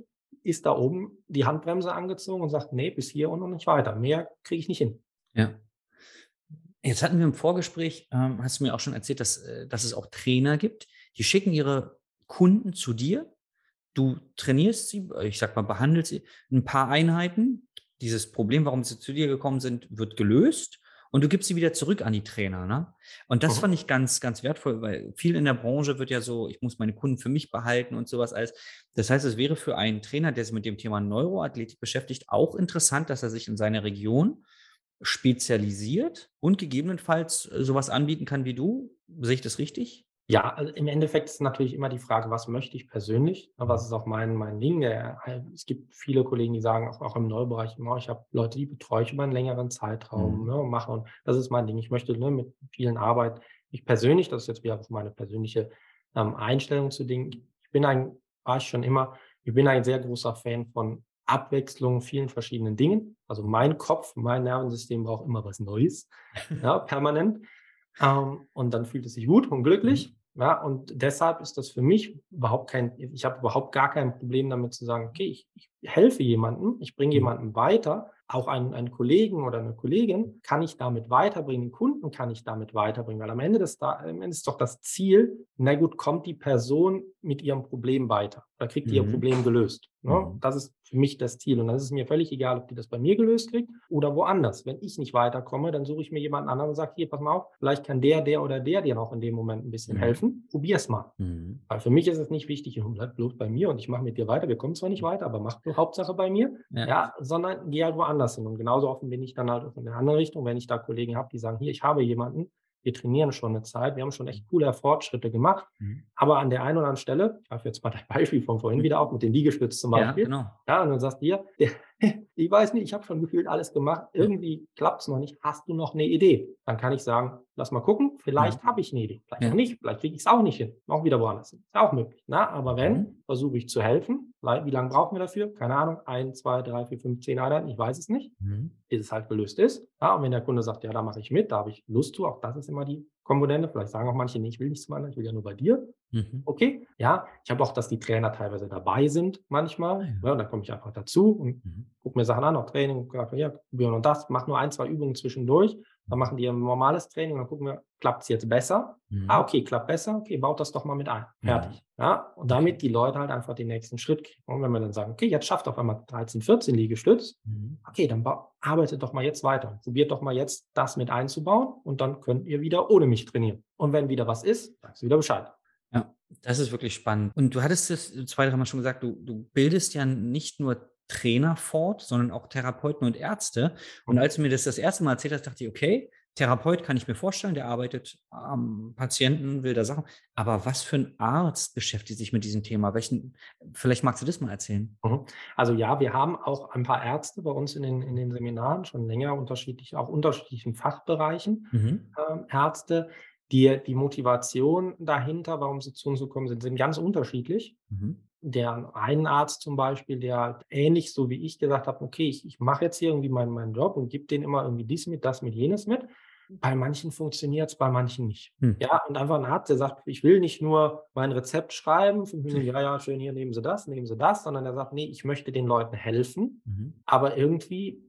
ist da oben die Handbremse angezogen und sagt, nee, bis hier und noch nicht weiter. Mehr kriege ich nicht hin. Ja. Jetzt hatten wir im Vorgespräch, ähm, hast du mir auch schon erzählt, dass, äh, dass es auch Trainer gibt, die schicken ihre Kunden zu dir. Du trainierst sie, ich sag mal, behandelst sie ein paar Einheiten, dieses Problem, warum sie zu dir gekommen sind, wird gelöst und du gibst sie wieder zurück an die Trainer. Ne? Und das mhm. fand ich ganz, ganz wertvoll, weil viel in der Branche wird ja so, ich muss meine Kunden für mich behalten und sowas alles. Das heißt, es wäre für einen Trainer, der sich mit dem Thema Neuroathletik beschäftigt, auch interessant, dass er sich in seiner Region spezialisiert und gegebenenfalls sowas anbieten kann wie du. Sehe ich das richtig? Ja, also im Endeffekt ist natürlich immer die Frage, was möchte ich persönlich? Was ist auch mein, mein Ding? Es gibt viele Kollegen, die sagen, auch, auch im Neubereich ich habe Leute, die betreue ich über einen längeren Zeitraum, mhm. ne, mache und das ist mein Ding. Ich möchte ne, mit vielen Arbeit, ich persönlich, das ist jetzt wieder meine persönliche ähm, Einstellung zu Dingen. Ich bin ein, war ich schon immer, ich bin ein sehr großer Fan von Abwechslung, vielen verschiedenen Dingen. Also mein Kopf, mein Nervensystem braucht immer was Neues, ja, permanent. Ähm, und dann fühlt es sich gut und glücklich. Ja, und deshalb ist das für mich überhaupt kein, ich habe überhaupt gar kein Problem damit zu sagen, okay, ich, ich helfe jemandem, ich bringe mhm. jemandem weiter, auch einen, einen Kollegen oder eine Kollegin kann ich damit weiterbringen, Kunden kann ich damit weiterbringen, weil am Ende, des, am Ende ist doch das Ziel, na gut, kommt die Person mit ihrem Problem weiter oder kriegt die mhm. ihr Problem gelöst. Ne? Mhm. Das ist für mich das Ziel. Und dann ist es mir völlig egal, ob die das bei mir gelöst kriegt oder woanders. Wenn ich nicht weiterkomme, dann suche ich mir jemanden anderen und sage, hier, pass mal auf, vielleicht kann der, der oder der dir noch in dem Moment ein bisschen mhm. helfen. Probier's mal. Mhm. Weil für mich ist es nicht wichtig, bleib bloß bei mir und ich mache mit dir weiter. Wir kommen zwar nicht weiter, aber mach Hauptsache bei mir. Ja. ja, sondern geh halt woanders hin. Und genauso offen bin ich dann halt auch in der anderen Richtung, wenn ich da Kollegen habe, die sagen, hier, ich habe jemanden, wir trainieren schon eine Zeit, wir haben schon echt coole Fortschritte gemacht, mhm. aber an der einen oder anderen Stelle, ich habe jetzt mal das Beispiel von vorhin wieder auf mit den Liegestützen zum Beispiel, ja, genau. ja und dann sagst du dir, der, ich weiß nicht, ich habe schon gefühlt alles gemacht, irgendwie klappt es noch nicht, hast du noch eine Idee? Dann kann ich sagen, lass mal gucken, vielleicht ja. habe ich eine Idee, vielleicht ja. auch nicht, vielleicht kriege ich es auch nicht hin, auch wieder woanders hin, ist auch möglich. Na, aber wenn, mhm. versuche ich zu helfen, wie lange brauchen wir dafür? Keine Ahnung, ein, zwei, drei, vier, fünf, zehn Einheiten, ich weiß es nicht, mhm. bis es halt gelöst ist. Ja, und wenn der Kunde sagt, ja, da mache ich mit, da habe ich Lust zu, auch das ist immer die Komponente. Vielleicht sagen auch manche, nee, ich will nicht zum anderen, ich will ja nur bei dir. Mhm. Okay, ja. Ich habe auch, dass die Trainer teilweise dabei sind manchmal. Ah, ja. Ja, dann komme ich einfach dazu und mhm. gucke mir Sachen an, auch Training, ja, probieren und das, mache nur ein, zwei Übungen zwischendurch. Dann machen die ein normales Training und dann gucken wir, klappt es jetzt besser? Mhm. Ah, okay, klappt besser. Okay, baut das doch mal mit ein. Fertig. Ja. ja. Und damit die Leute halt einfach den nächsten Schritt kriegen. Und wenn wir dann sagen, okay, jetzt schafft auf einmal 13, 14 Liegestütz, mhm. okay, dann arbeitet doch mal jetzt weiter. Probiert doch mal jetzt das mit einzubauen und dann könnt ihr wieder ohne mich trainieren. Und wenn wieder was ist, sagst du wieder Bescheid. Ja, das ist wirklich spannend. Und du hattest es zwei, drei Mal schon gesagt, du, du bildest ja nicht nur Trainer fort, sondern auch Therapeuten und Ärzte. Und als du mir das das erste Mal erzählt hast, dachte ich, okay, Therapeut kann ich mir vorstellen, der arbeitet am Patienten, will da Sachen. Aber was für ein Arzt beschäftigt sich mit diesem Thema? Welchen, vielleicht magst du das mal erzählen. Mhm. Also ja, wir haben auch ein paar Ärzte bei uns in den, in den Seminaren, schon länger unterschiedlich, auch unterschiedlichen Fachbereichen. Mhm. Ähm, Ärzte, die, die Motivation dahinter, warum sie zu uns gekommen sind, sind ganz unterschiedlich. Mhm der einen Arzt zum Beispiel, der ähnlich so wie ich gesagt hat, okay, ich, ich mache jetzt hier irgendwie meinen, meinen Job und gebe denen immer irgendwie dies mit, das mit, jenes mit. Bei manchen funktioniert es, bei manchen nicht. Hm. Ja, und einfach ein Arzt, der sagt, ich will nicht nur mein Rezept schreiben, Minuten, ja, ja, schön, hier nehmen Sie das, nehmen Sie das, sondern er sagt, nee, ich möchte den Leuten helfen, mhm. aber irgendwie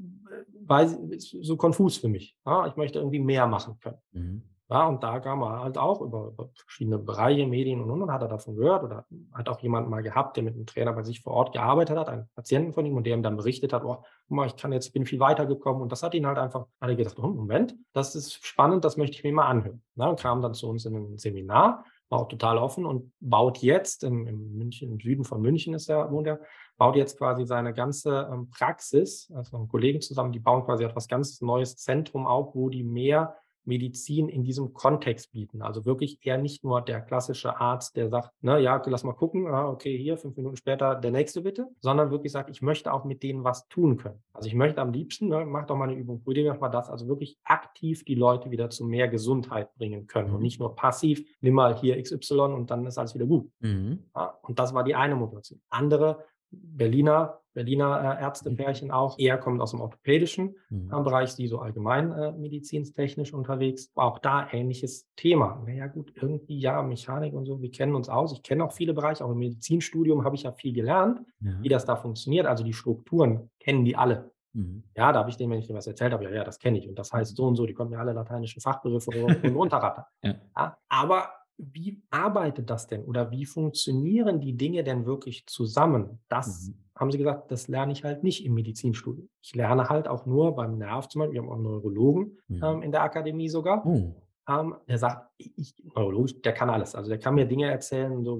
äh, ist so konfus für mich. Ja, ich möchte irgendwie mehr machen können. Mhm. Ja, und da kam er halt auch über, über verschiedene Bereiche, Medien und, und, und, hat er davon gehört oder hat auch jemanden mal gehabt, der mit einem Trainer bei sich vor Ort gearbeitet hat, einen Patienten von ihm und der ihm dann berichtet hat, oh, guck mal, ich kann jetzt, bin viel weitergekommen und das hat ihn halt einfach, hat er gedacht, oh, Moment, das ist spannend, das möchte ich mir mal anhören. Ja, und kam dann zu uns in ein Seminar, war auch total offen und baut jetzt im, im München, im Süden von München ist er, wohnt er, baut jetzt quasi seine ganze ähm, Praxis, also einen Kollegen zusammen, die bauen quasi etwas ganz neues Zentrum auf, wo die mehr Medizin in diesem Kontext bieten. Also wirklich eher nicht nur der klassische Arzt, der sagt, na ja, lass mal gucken, ah, okay, hier fünf Minuten später der nächste bitte, sondern wirklich sagt, ich möchte auch mit denen was tun können. Also ich möchte am liebsten, ne, mach doch mal eine Übung, probier mach mal das, also wirklich aktiv die Leute wieder zu mehr Gesundheit bringen können mhm. und nicht nur passiv, nimm mal hier XY und dann ist alles wieder gut. Mhm. Ja, und das war die eine Motivation. Andere Berliner, Berliner äh, Ärztepärchen mhm. auch, eher kommt aus dem orthopädischen mhm. Bereich, die so allgemein äh, medizinstechnisch unterwegs. Auch da ähnliches Thema. Naja gut, irgendwie ja, Mechanik und so, wir kennen uns aus. Ich kenne auch viele Bereiche, auch im Medizinstudium habe ich ja viel gelernt, ja. wie das da funktioniert. Also die Strukturen kennen die alle. Mhm. Ja, da habe ich denen, wenn ich dir was erzählt habe, ja, ja, das kenne ich. Und das heißt so und so, die kommen ja alle lateinischen Fachbegriffe und runterrattern. Ja. Ja, aber wie arbeitet das denn oder wie funktionieren die Dinge denn wirklich zusammen? Das mhm. haben sie gesagt, das lerne ich halt nicht im Medizinstudium. Ich lerne halt auch nur beim Nerv zum Beispiel, wir haben auch einen Neurologen mhm. ähm, in der Akademie sogar. Oh. Ähm, der sagt, ich, neurologisch, der kann alles. Also der kann mir Dinge erzählen, so,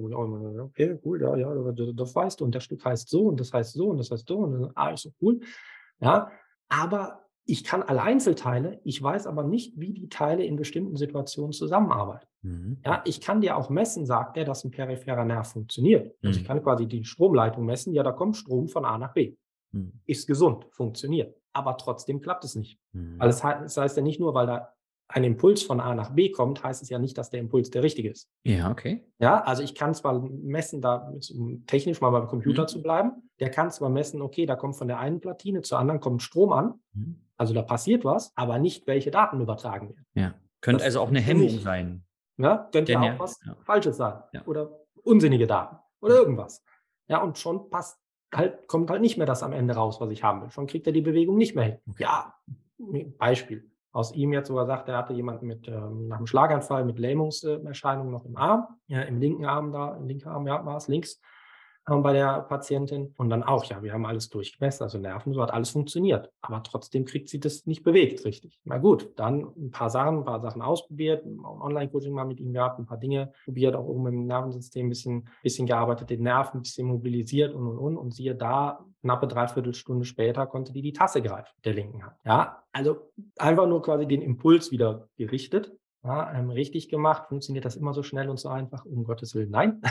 okay, cool, ja, ja, das, das weißt du und das Stück heißt so und das heißt so und das heißt so und dann, ah, ist so cool. Ja, aber ich kann alle Einzelteile, ich weiß aber nicht, wie die Teile in bestimmten Situationen zusammenarbeiten. Mhm. Ja, ich kann dir auch messen, sagt er, dass ein peripherer Nerv funktioniert. Mhm. Also ich mhm. kann quasi die Stromleitung messen, ja, da kommt Strom von A nach B. Mhm. Ist gesund, funktioniert. Aber trotzdem klappt es nicht. Mhm. Weil es heißt, das heißt ja nicht nur, weil da ein Impuls von A nach B kommt, heißt es ja nicht, dass der Impuls der richtige ist. Ja, okay. Ja, also ich kann zwar messen, da um technisch mal beim Computer mhm. zu bleiben, der kann zwar messen, okay, da kommt von der einen Platine zur anderen kommt Strom an, mhm. Also da passiert was, aber nicht, welche Daten übertragen werden. Ja, könnte das also auch eine Hemmung nicht, sein. Ja, könnte ja auch was ja. Falsches sein ja. oder unsinnige Daten oder irgendwas. Ja, und schon passt halt, kommt halt nicht mehr das am Ende raus, was ich haben will. Schon kriegt er die Bewegung nicht mehr hin. Okay. Ja, Beispiel aus ihm jetzt sogar sagt, er hatte jemanden mit ähm, nach einem Schlaganfall mit Lähmungserscheinungen noch im Arm, ja, im linken Arm da, im linken Arm, ja, war es links bei der Patientin. Und dann auch, ja, wir haben alles durchgemessen, also Nerven, so hat alles funktioniert. Aber trotzdem kriegt sie das nicht bewegt, richtig. Na gut, dann ein paar Sachen, ein paar Sachen ausprobiert, Online-Coaching mal mit ihm gehabt, ein paar Dinge probiert, auch oben im Nervensystem ein bisschen, bisschen gearbeitet, den Nerven ein bisschen mobilisiert und und und. Und siehe da, knappe Dreiviertelstunde später konnte die die Tasse greifen, der linken Hand. Ja, also einfach nur quasi den Impuls wieder gerichtet. Ja, ähm, richtig gemacht, funktioniert das immer so schnell und so einfach? Um Gottes Willen, nein.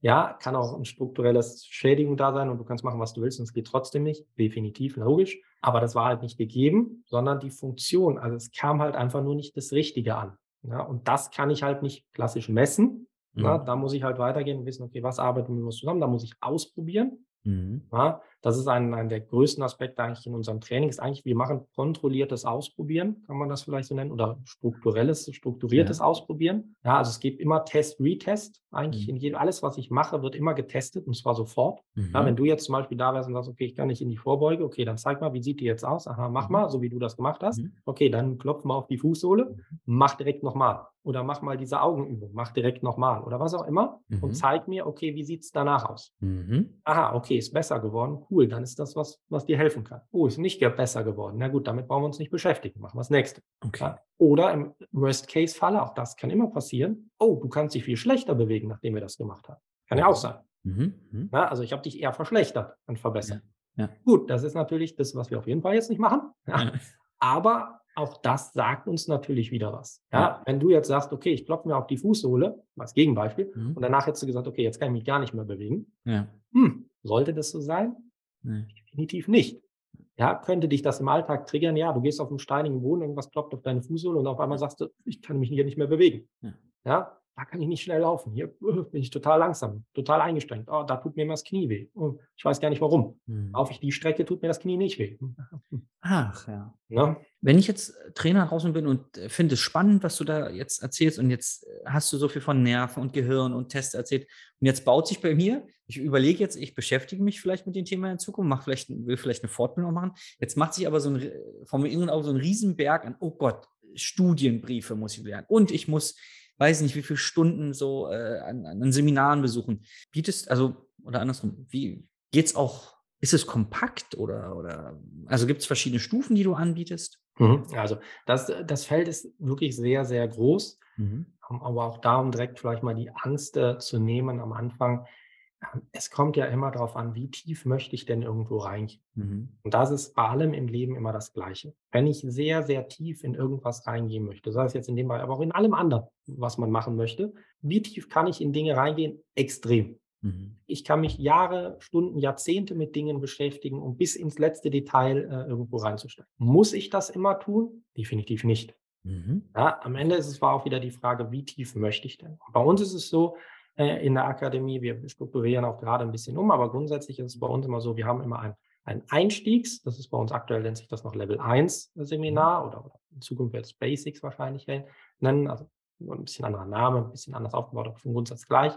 Ja, kann auch ein strukturelles Schädigung da sein und du kannst machen, was du willst und es geht trotzdem nicht. Definitiv, logisch. Aber das war halt nicht gegeben, sondern die Funktion. Also es kam halt einfach nur nicht das Richtige an. Ja, und das kann ich halt nicht klassisch messen. Mhm. Ja, da muss ich halt weitergehen und wissen, okay, was arbeiten wir zusammen? Da muss ich ausprobieren. Mhm. Ja, das ist ein, ein der größten Aspekte eigentlich in unserem Training, ist eigentlich, wir machen kontrolliertes Ausprobieren, kann man das vielleicht so nennen, oder strukturelles, strukturiertes ja. Ausprobieren. Ja, also es gibt immer Test, Retest. Eigentlich mhm. in jedem, alles, was ich mache, wird immer getestet und zwar sofort. Mhm. Ja, wenn du jetzt zum Beispiel da wärst und sagst, okay, ich kann nicht in die Vorbeuge, okay, dann zeig mal, wie sieht die jetzt aus? Aha, mach mhm. mal, so wie du das gemacht hast. Mhm. Okay, dann klopf mal auf die Fußsohle, mhm. mach direkt nochmal oder mach mal diese Augenübung, mach direkt nochmal oder was auch immer mhm. und zeig mir, okay, wie sieht es danach aus? Mhm. Aha, okay, ist besser geworden, cool, dann ist das was, was dir helfen kann. Oh, ist nicht besser geworden, na gut, damit brauchen wir uns nicht beschäftigen, machen wir das nächste. Okay. Ja? Oder im Worst-Case-Falle, auch das kann immer passieren, oh, du kannst dich viel schlechter bewegen, nachdem wir das gemacht haben. Kann ja auch sein. Mhm. mhm. Ja, also ich habe dich eher verschlechtert und verbessert. Ja. Ja. Gut, das ist natürlich das, was wir auf jeden Fall jetzt nicht machen. Aber auch das sagt uns natürlich wieder was. Ja, ja. Wenn du jetzt sagst, okay, ich klopfe mir auf die Fußsohle, als Gegenbeispiel, mhm. und danach hättest du gesagt, okay, jetzt kann ich mich gar nicht mehr bewegen. Ja. Hm, sollte das so sein? Nee. Definitiv nicht. Ja, könnte dich das im Alltag triggern? Ja, du gehst auf einen steinigen Boden, irgendwas klopft auf deine Fußsohle und auf einmal sagst du, ich kann mich hier nicht mehr bewegen. Ja, ja da kann ich nicht schnell laufen. Hier bin ich total langsam, total eingeschränkt. Oh, da tut mir immer das Knie weh. Oh, ich weiß gar nicht warum. Hm. Laufe ich die Strecke, tut mir das Knie nicht weh. Ach ja. ja. Wenn ich jetzt äh, Trainer draußen bin und äh, finde es spannend, was du da jetzt erzählst und jetzt äh, hast du so viel von Nerven und Gehirn und Tests erzählt und jetzt baut sich bei mir, ich überlege jetzt, ich beschäftige mich vielleicht mit dem Thema in Zukunft, mach vielleicht, will vielleicht eine Fortbildung machen. Jetzt macht sich aber so ein, vom Inneren auch so ein Riesenberg an, oh Gott, Studienbriefe muss ich lernen und ich muss weiß nicht, wie viele Stunden so äh, an, an, Seminaren besuchen. Bietest, also, oder andersrum, wie geht's auch, ist es kompakt oder, oder also gibt es verschiedene Stufen, die du anbietest? Mhm. Also das, das Feld ist wirklich sehr, sehr groß. Mhm. Aber auch darum direkt vielleicht mal die Angst äh, zu nehmen am Anfang. Es kommt ja immer darauf an, wie tief möchte ich denn irgendwo reingehen. Mhm. Und das ist bei allem im Leben immer das Gleiche. Wenn ich sehr, sehr tief in irgendwas reingehen möchte, sei es jetzt in dem Fall, aber auch in allem anderen, was man machen möchte, wie tief kann ich in Dinge reingehen? Extrem. Mhm. Ich kann mich Jahre, Stunden, Jahrzehnte mit Dingen beschäftigen, um bis ins letzte Detail äh, irgendwo reinzusteigen. Muss ich das immer tun? Definitiv nicht. Mhm. Ja, am Ende ist es war auch wieder die Frage, wie tief möchte ich denn? Bei uns ist es so, äh, in der Akademie. Wir strukturieren auch gerade ein bisschen um, aber grundsätzlich ist es bei uns immer so, wir haben immer ein, ein Einstiegs, das ist bei uns aktuell, nennt sich das noch Level 1 Seminar mhm. oder, oder in Zukunft wird es Basics wahrscheinlich nennen, also ein bisschen anderer Name, ein bisschen anders aufgebaut, aber vom Grundsatz gleich.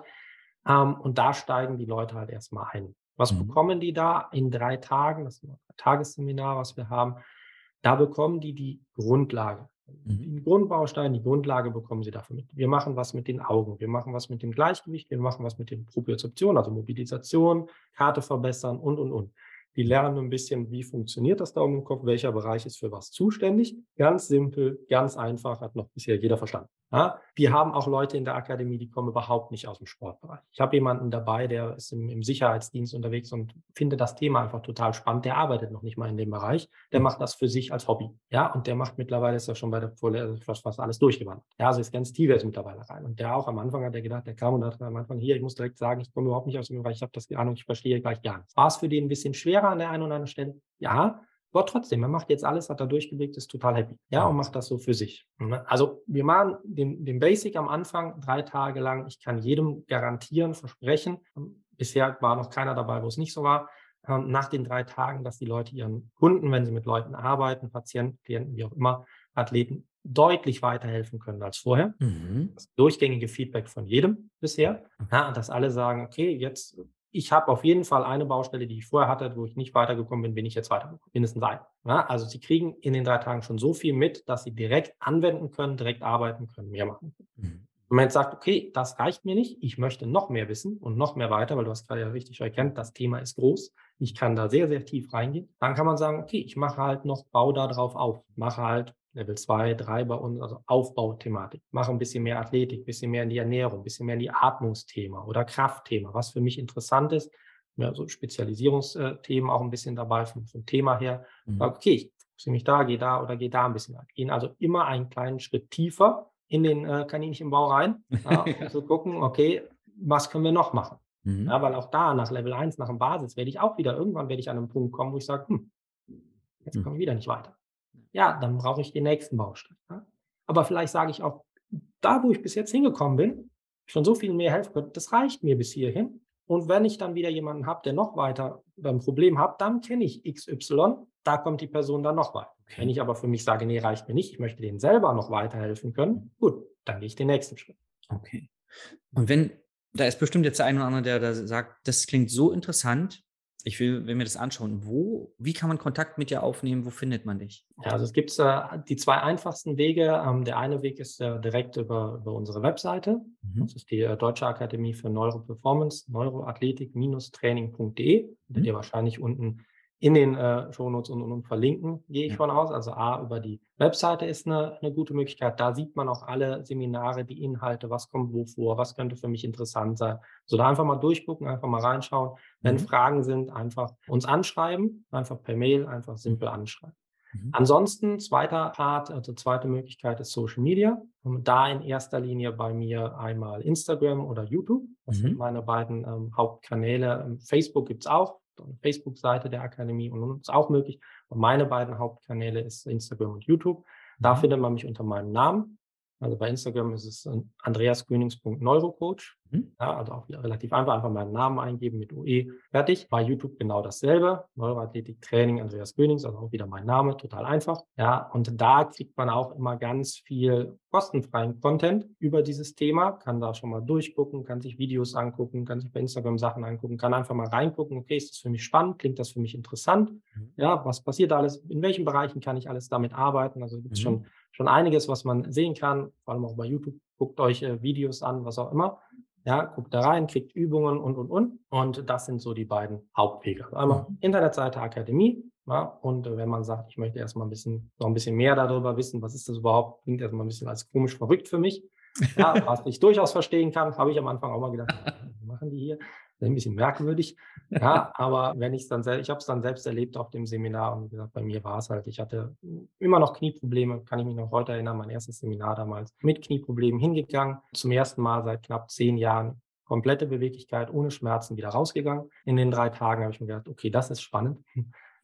Ähm, und da steigen die Leute halt erstmal ein. Was mhm. bekommen die da in drei Tagen? Das ist ein Tagesseminar, was wir haben. Da bekommen die die Grundlage. Mhm. Die Grundbausteine, die Grundlage bekommen Sie dafür mit. Wir machen was mit den Augen, wir machen was mit dem Gleichgewicht, wir machen was mit den Propriozeption, also Mobilisation, Karte verbessern und, und, und. Die lernen ein bisschen, wie funktioniert das da um den Kopf, welcher Bereich ist für was zuständig. Ganz simpel, ganz einfach, hat noch bisher jeder verstanden. Ja, wir haben auch Leute in der Akademie, die kommen überhaupt nicht aus dem Sportbereich. Ich habe jemanden dabei, der ist im, im, Sicherheitsdienst unterwegs und findet das Thema einfach total spannend. Der arbeitet noch nicht mal in dem Bereich. Der mhm. macht das für sich als Hobby. Ja, und der macht mittlerweile, ist er schon bei der Vorlesung also fast, fast alles durchgewandert. Ja, also ist ganz tief jetzt mittlerweile rein. Und der auch am Anfang hat er gedacht, der kam und hat am Anfang hier, ich muss direkt sagen, ich komme überhaupt nicht aus dem Bereich, ich habe das Ahnung, ich verstehe gleich gar nichts. War es für den ein bisschen schwerer an der einen oder anderen Stelle? Ja, aber trotzdem, er macht jetzt alles, hat er durchgelegt, ist total happy. Ja, und macht das so für sich. Ne? Also wir machen den, den Basic am Anfang drei Tage lang. Ich kann jedem garantieren, versprechen. Bisher war noch keiner dabei, wo es nicht so war. Ähm, nach den drei Tagen, dass die Leute ihren Kunden, wenn sie mit Leuten arbeiten, Patienten, Klienten, wie auch immer, Athleten, deutlich weiterhelfen können als vorher. Mhm. Das durchgängige Feedback von jedem bisher. Ja, und dass alle sagen, okay, jetzt ich habe auf jeden Fall eine Baustelle, die ich vorher hatte, wo ich nicht weitergekommen bin, bin ich jetzt weitergekommen. Mindestens ein. Ja, also Sie kriegen in den drei Tagen schon so viel mit, dass Sie direkt anwenden können, direkt arbeiten können, mehr machen können. Mhm. Wenn man jetzt sagt, okay, das reicht mir nicht, ich möchte noch mehr wissen und noch mehr weiter, weil du hast gerade ja richtig erkannt, das Thema ist groß, ich kann da sehr, sehr tief reingehen, dann kann man sagen, okay, ich mache halt noch, baue da drauf auf, mache halt Level 2, 3 bei uns, also Aufbauthematik. Mache ein bisschen mehr Athletik, ein bisschen mehr in die Ernährung, ein bisschen mehr in die Atmungsthema oder Kraftthema, was für mich interessant ist. Ja, so Spezialisierungsthemen auch ein bisschen dabei vom, vom Thema her. Mhm. Okay, ich fokussiere mich da, gehe da oder gehe da ein bisschen. Gehen also immer einen kleinen Schritt tiefer in den äh, Kaninchenbau rein, ja, um zu gucken, okay, was können wir noch machen? Mhm. Ja, weil auch da nach Level 1, nach dem Basis, werde ich auch wieder, irgendwann werde ich an einem Punkt kommen, wo ich sage, hm, jetzt mhm. komme ich wieder nicht weiter ja, dann brauche ich den nächsten Baustein. Ja? Aber vielleicht sage ich auch, da, wo ich bis jetzt hingekommen bin, schon so viel mehr helfen können, das reicht mir bis hierhin. Und wenn ich dann wieder jemanden habe, der noch weiter ein Problem hat, dann kenne ich XY, da kommt die Person dann noch weiter. Wenn ich aber für mich sage, nee, reicht mir nicht, ich möchte denen selber noch weiterhelfen können, gut, dann gehe ich den nächsten Schritt. Okay. Und wenn, da ist bestimmt jetzt der eine oder andere, der da sagt, das klingt so interessant, ich will, will, mir das anschauen. Wo, wie kann man Kontakt mit dir aufnehmen? Wo findet man dich? Ja, also es gibt äh, die zwei einfachsten Wege. Ähm, der eine Weg ist äh, direkt über, über unsere Webseite. Mhm. Das ist die äh, Deutsche Akademie für Neuroperformance, neuroathletik-training.de. Mhm. Ihr wahrscheinlich unten in den äh, Shownotes und, und verlinken, gehe ich ja. von aus. Also A, über die Webseite ist eine, eine gute Möglichkeit. Da sieht man auch alle Seminare, die Inhalte, was kommt wo vor, was könnte für mich interessant sein. So da einfach mal durchgucken, einfach mal reinschauen. Wenn mhm. Fragen sind, einfach uns anschreiben, einfach per Mail, einfach simpel anschreiben. Mhm. Ansonsten, zweiter Part, also zweite Möglichkeit ist Social Media. Und da in erster Linie bei mir einmal Instagram oder YouTube. Das mhm. sind meine beiden ähm, Hauptkanäle. Ähm, Facebook gibt's auch eine Facebook-Seite der Akademie und uns auch möglich. Und meine beiden Hauptkanäle ist Instagram und YouTube. Da mhm. findet man mich unter meinem Namen. Also bei Instagram ist es andreasgrünings.neurocoach. Mhm. Ja, also auch relativ einfach, einfach meinen Namen eingeben mit UE, fertig. Bei YouTube genau dasselbe. Neuroathletik Training Andreas Grünings, also auch wieder mein Name, total einfach. Ja, und da kriegt man auch immer ganz viel kostenfreien Content über dieses Thema, kann da schon mal durchgucken, kann sich Videos angucken, kann sich bei Instagram Sachen angucken, kann einfach mal reingucken, okay, ist das für mich spannend, klingt das für mich interessant? Mhm. Ja, was passiert alles? In welchen Bereichen kann ich alles damit arbeiten? Also gibt es mhm. schon schon einiges, was man sehen kann, vor allem auch bei YouTube. Guckt euch äh, Videos an, was auch immer. Ja, guckt da rein, kriegt Übungen und, und, und. Und das sind so die beiden Hauptwege. Also einmal mhm. Internetseite Akademie. Ja, und äh, wenn man sagt, ich möchte erstmal ein bisschen, noch ein bisschen mehr darüber wissen, was ist das überhaupt, klingt erstmal ein bisschen als komisch verrückt für mich. Ja, was ich durchaus verstehen kann, habe ich am Anfang auch mal gedacht, was machen die hier? Ein bisschen merkwürdig. Ja, aber wenn ich es dann selbst, ich habe es dann selbst erlebt auf dem Seminar und wie gesagt, bei mir war es halt, ich hatte immer noch Knieprobleme, kann ich mich noch heute erinnern, mein erstes Seminar damals mit Knieproblemen hingegangen, zum ersten Mal seit knapp zehn Jahren komplette Beweglichkeit ohne Schmerzen wieder rausgegangen. In den drei Tagen habe ich mir gedacht, okay, das ist spannend.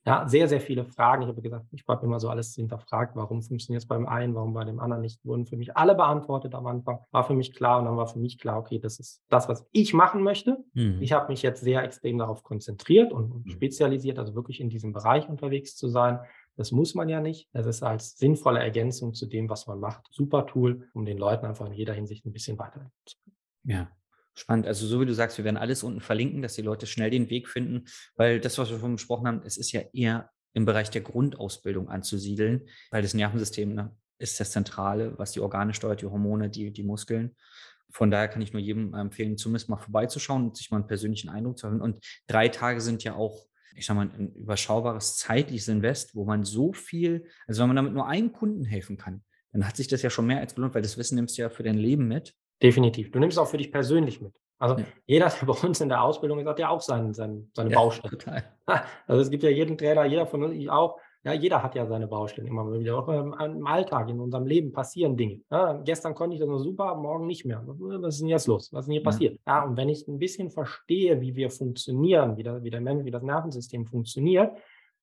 Ja, sehr, sehr viele Fragen. Ich habe gesagt, ich habe immer so alles hinterfragt, warum funktioniert es beim einen, warum bei dem anderen nicht. Wurden für mich alle beantwortet am Anfang. War für mich klar und dann war für mich klar, okay, das ist das, was ich machen möchte. Mhm. Ich habe mich jetzt sehr extrem darauf konzentriert und mhm. spezialisiert, also wirklich in diesem Bereich unterwegs zu sein. Das muss man ja nicht. Das ist als sinnvolle Ergänzung zu dem, was man macht. Super Tool, um den Leuten einfach in jeder Hinsicht ein bisschen weiterhelfen zu können. Ja, Spannend. Also so wie du sagst, wir werden alles unten verlinken, dass die Leute schnell den Weg finden, weil das, was wir schon besprochen haben, es ist ja eher im Bereich der Grundausbildung anzusiedeln, weil das Nervensystem ne, ist das Zentrale, was die Organe steuert, die Hormone, die, die Muskeln. Von daher kann ich nur jedem empfehlen, zumindest mal vorbeizuschauen und sich mal einen persönlichen Eindruck zu haben. Und drei Tage sind ja auch, ich sag mal, ein überschaubares zeitliches Invest, wo man so viel, also wenn man damit nur einem Kunden helfen kann, dann hat sich das ja schon mehr als gelohnt, weil das Wissen nimmst du ja für dein Leben mit. Definitiv. Du nimmst auch für dich persönlich mit. Also ja. jeder, der bei uns in der Ausbildung ist, hat ja auch sein, sein, seine ja, Baustelle. Total. Also es gibt ja jeden Trainer, jeder von uns auch, ja, jeder hat ja seine Baustellen immer wieder. Auch im, Alltag, in unserem Leben passieren Dinge. Ja, gestern konnte ich das noch super, morgen nicht mehr. Was ist denn jetzt los? Was ist denn hier passiert? Ja, und wenn ich ein bisschen verstehe, wie wir funktionieren, wie der, wie der Mensch, wie das Nervensystem funktioniert,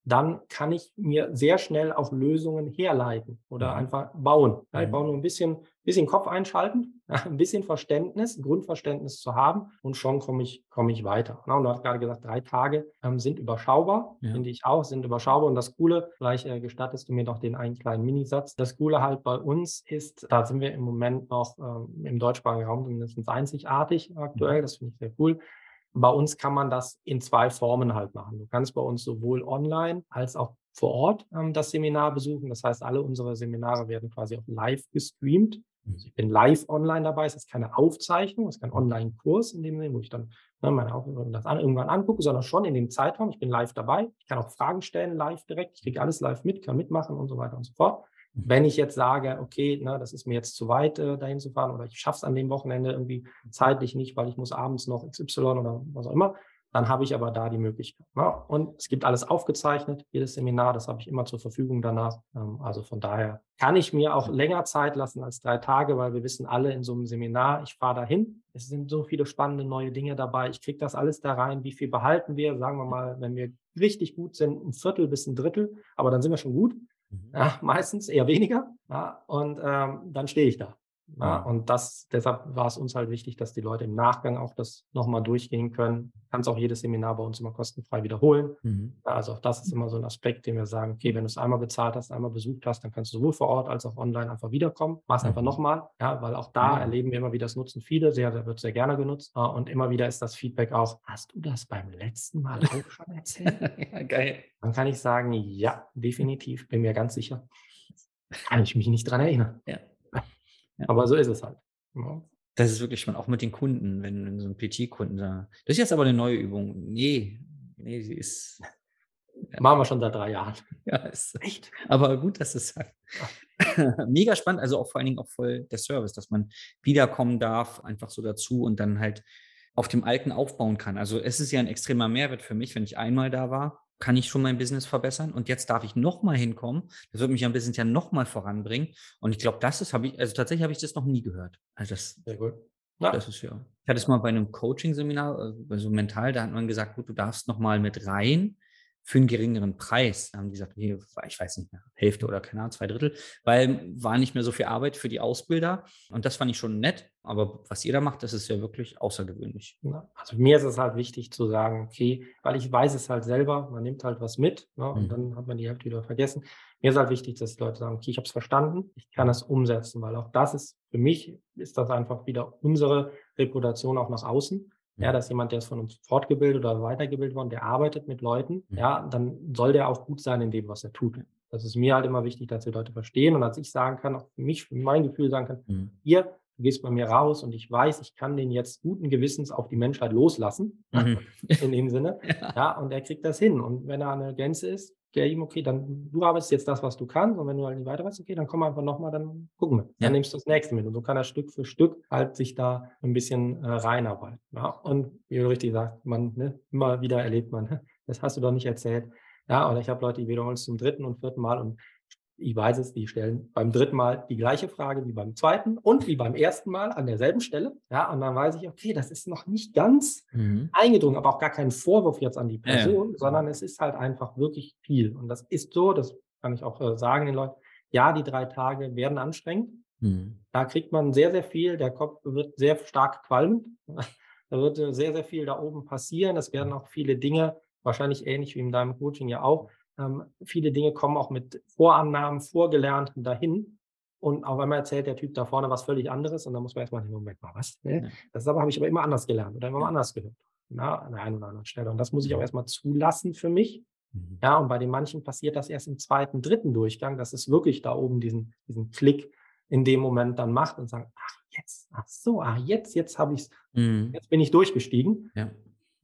dann kann ich mir sehr schnell auch Lösungen herleiten oder mhm. einfach bauen. Ich mhm. brauche nur ein bisschen, bisschen Kopf einschalten, ein bisschen Verständnis, Grundverständnis zu haben und schon komme ich, komme ich weiter. und du hast gerade gesagt, drei Tage ähm, sind überschaubar, ja. finde ich auch, sind überschaubar. Und das Coole, vielleicht äh, gestattest du mir noch den einen kleinen Minisatz. Das Coole halt bei uns ist, da sind wir im Moment noch ähm, im deutschsprachigen Raum mindestens einzigartig aktuell. Mhm. Das finde ich sehr cool. Bei uns kann man das in zwei Formen halt machen. Du kannst bei uns sowohl online als auch vor Ort ähm, das Seminar besuchen. Das heißt, alle unsere Seminare werden quasi auch live gestreamt. Also ich bin live online dabei. Es ist keine Aufzeichnung, es ist kein Online-Kurs in dem Sinne, wo ich dann ne, meine Aufgaben das an, irgendwann angucke, sondern schon in dem Zeitraum. Ich bin live dabei. Ich kann auch Fragen stellen live direkt. Ich kriege alles live mit, kann mitmachen und so weiter und so fort. Wenn ich jetzt sage, okay, na, das ist mir jetzt zu weit, äh, dahin zu fahren oder ich schaffe es an dem Wochenende irgendwie zeitlich nicht, weil ich muss abends noch XY oder was auch immer, dann habe ich aber da die Möglichkeit. Ja. Und es gibt alles aufgezeichnet, jedes Seminar, das habe ich immer zur Verfügung danach. Ähm, also von daher kann ich mir auch länger Zeit lassen als drei Tage, weil wir wissen alle in so einem Seminar, ich fahre dahin, es sind so viele spannende neue Dinge dabei, ich kriege das alles da rein, wie viel behalten wir, sagen wir mal, wenn wir richtig gut sind, ein Viertel bis ein Drittel, aber dann sind wir schon gut. Mhm. Ja, meistens eher weniger. Ja, und ähm, dann stehe ich da. Ja, und das, deshalb war es uns halt wichtig, dass die Leute im Nachgang auch das nochmal durchgehen können. Kannst auch jedes Seminar bei uns immer kostenfrei wiederholen. Mhm. Also auch das ist immer so ein Aspekt, den wir sagen, okay, wenn du es einmal bezahlt hast, einmal besucht hast, dann kannst du sowohl vor Ort als auch online einfach wiederkommen. Mach es mhm. einfach nochmal, ja, weil auch da ja. erleben wir immer wieder, das nutzen viele, sehr, sehr, wird sehr gerne genutzt. Und immer wieder ist das Feedback auch, hast du das beim letzten Mal auch schon erzählt? ja, geil. Dann kann ich sagen, ja, definitiv, bin mir ganz sicher. Kann ich mich nicht dran erinnern. Ja. Ja. Aber so ist es halt. Ja. Das ist wirklich schon auch mit den Kunden, wenn, wenn so ein PT-Kunden da. Das ist jetzt aber eine neue Übung. Nee, nee, sie ist. Ja. Machen wir schon seit drei Jahren. Ja, ist echt. Aber gut, dass du es sagst. Mega spannend, also auch vor allen Dingen auch voll der Service, dass man wiederkommen darf, einfach so dazu und dann halt auf dem Alten aufbauen kann. Also es ist ja ein extremer Mehrwert für mich, wenn ich einmal da war kann ich schon mein Business verbessern und jetzt darf ich nochmal hinkommen. Das wird mich ein Business ja nochmal voranbringen. Und ich glaube, das ist, habe ich, also tatsächlich habe ich das noch nie gehört. Also das, Sehr gut. Ja. Das ist ja. Ich hatte es mal bei einem Coaching-Seminar, also mental, da hat man gesagt, gut, du darfst nochmal mit rein für einen geringeren Preis. Da haben die gesagt, nee, ich weiß nicht mehr, Hälfte oder keine Ahnung, zwei Drittel, weil war nicht mehr so viel Arbeit für die Ausbilder. Und das fand ich schon nett. Aber was ihr da macht, das ist ja wirklich außergewöhnlich. Also mir ist es halt wichtig zu sagen, okay, weil ich weiß es halt selber, man nimmt halt was mit ne, und mhm. dann hat man die Hälfte wieder vergessen. Mir ist halt wichtig, dass die Leute sagen, okay, ich habe es verstanden, ich kann es umsetzen, weil auch das ist, für mich ist das einfach wieder unsere Reputation auch nach außen. Ja, dass jemand, der ist von uns fortgebildet oder weitergebildet worden, der arbeitet mit Leuten, mhm. ja, dann soll der auch gut sein in dem, was er tut. Das ist mir halt immer wichtig, dass die Leute verstehen und als ich sagen kann, auch für mich, für mein Gefühl sagen kann, mhm. ihr, du gehst bei mir raus und ich weiß, ich kann den jetzt guten Gewissens auf die Menschheit loslassen, mhm. in dem Sinne, ja. ja, und er kriegt das hin und wenn er eine Gänse ist, der ihm, okay, dann du arbeitest jetzt das, was du kannst und wenn du halt nicht weiter weißt, okay, dann komm einfach nochmal, dann gucken wir. Dann nimmst du das nächste mit und so kann er Stück für Stück halt sich da ein bisschen äh, reinarbeiten. Ja? Und wie du richtig sagst, man, ne, immer wieder erlebt man, das hast du doch nicht erzählt. Ja, oder ich habe Leute, die wiederholen es zum dritten und vierten Mal und ich weiß es, die stellen beim dritten Mal die gleiche Frage wie beim zweiten und wie beim ersten Mal an derselben Stelle. Ja, und dann weiß ich, okay, das ist noch nicht ganz mhm. eingedrungen, aber auch gar kein Vorwurf jetzt an die Person, ja. sondern es ist halt einfach wirklich viel. Und das ist so, das kann ich auch äh, sagen den Leuten, ja, die drei Tage werden anstrengend. Mhm. Da kriegt man sehr, sehr viel. Der Kopf wird sehr stark qualmend. Da wird äh, sehr, sehr viel da oben passieren. Es werden auch viele Dinge, wahrscheinlich ähnlich wie in deinem Coaching ja auch, ähm, viele Dinge kommen auch mit Vorannahmen, Vorgelernten dahin. Und auf einmal erzählt der Typ da vorne was völlig anderes. Und dann muss man erstmal, Moment mal, was? Ja. Das habe ich aber immer anders gelernt oder immer ja. anders gehört. Na, an der einen oder anderen Stelle. Und das muss ich auch erstmal zulassen für mich. Mhm. Ja, und bei den manchen passiert das erst im zweiten, dritten Durchgang, dass es wirklich da oben diesen, diesen Klick in dem Moment dann macht und sagt, ach, jetzt, ach so, ah, jetzt, jetzt habe ich es, mhm. jetzt bin ich durchgestiegen. Ja.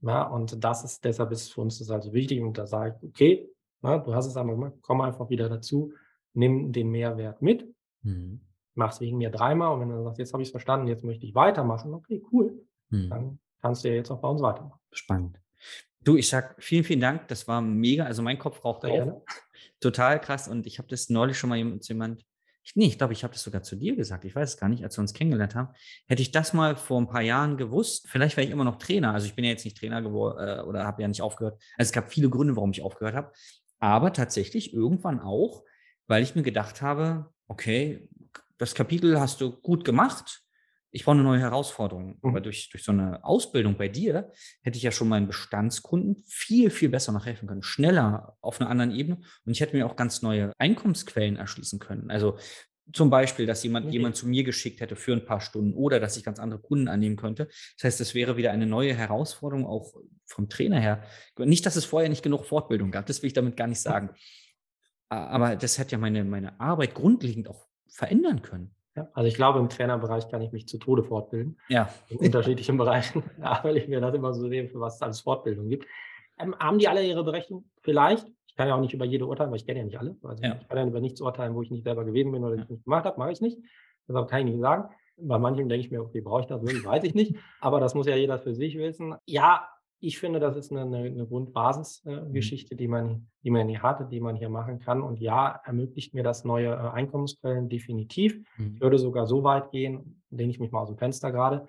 ja. Und das ist, deshalb ist für uns das also wichtig. Und da sage ich, okay, na, du hast es einmal gemacht, komm einfach wieder dazu, nimm den Mehrwert mit, mhm. mach es wegen mir dreimal und wenn du sagst, jetzt habe ich es verstanden, jetzt möchte ich weitermachen, okay, cool, mhm. dann kannst du ja jetzt auch bei uns weitermachen. Spannend. Du, ich sag vielen, vielen Dank. Das war mega. Also mein Kopf raucht auf. Total krass. Und ich habe das neulich schon mal jemand, ich, nee, ich glaube, ich habe das sogar zu dir gesagt. Ich weiß es gar nicht, als wir uns kennengelernt haben. Hätte ich das mal vor ein paar Jahren gewusst, vielleicht wäre ich immer noch Trainer. Also ich bin ja jetzt nicht Trainer geworden äh, oder habe ja nicht aufgehört. Also es gab viele Gründe, warum ich aufgehört habe aber tatsächlich irgendwann auch, weil ich mir gedacht habe, okay, das Kapitel hast du gut gemacht. Ich brauche eine neue Herausforderung. Mhm. Aber durch, durch so eine Ausbildung bei dir hätte ich ja schon meinen Bestandskunden viel, viel besser nachhelfen können. Schneller auf einer anderen Ebene. Und ich hätte mir auch ganz neue Einkommensquellen erschließen können. Also zum Beispiel, dass jemand okay. jemand zu mir geschickt hätte für ein paar Stunden oder dass ich ganz andere Kunden annehmen könnte. Das heißt, es wäre wieder eine neue Herausforderung, auch vom Trainer her. Nicht, dass es vorher nicht genug Fortbildung gab, das will ich damit gar nicht sagen. Aber das hätte ja meine, meine Arbeit grundlegend auch verändern können. Ja, also ich glaube, im Trainerbereich kann ich mich zu Tode fortbilden. Ja. In unterschiedlichen Bereichen, weil ich mir das immer so sehe, für was es alles Fortbildung gibt. Ähm, haben die alle ihre Berechnung? Vielleicht. Ich kann ja auch nicht über jede urteilen, weil ich kenne ja nicht alle. Also ja. ich kann ja über nichts urteilen, wo ich nicht selber gewesen bin oder ja. ich nicht gemacht habe, mache ich nicht. Deshalb kann ich nicht sagen. Bei manchen denke ich mir, okay, brauche ich das wirklich, weiß ich nicht. Aber das muss ja jeder für sich wissen. Ja, ich finde, das ist eine, eine, eine Grundbasisgeschichte, äh, die, man, die man hier hatte, die man hier machen kann. Und ja, ermöglicht mir das neue äh, Einkommensquellen definitiv. Mhm. Ich würde sogar so weit gehen, lehne ich mich mal aus dem Fenster gerade.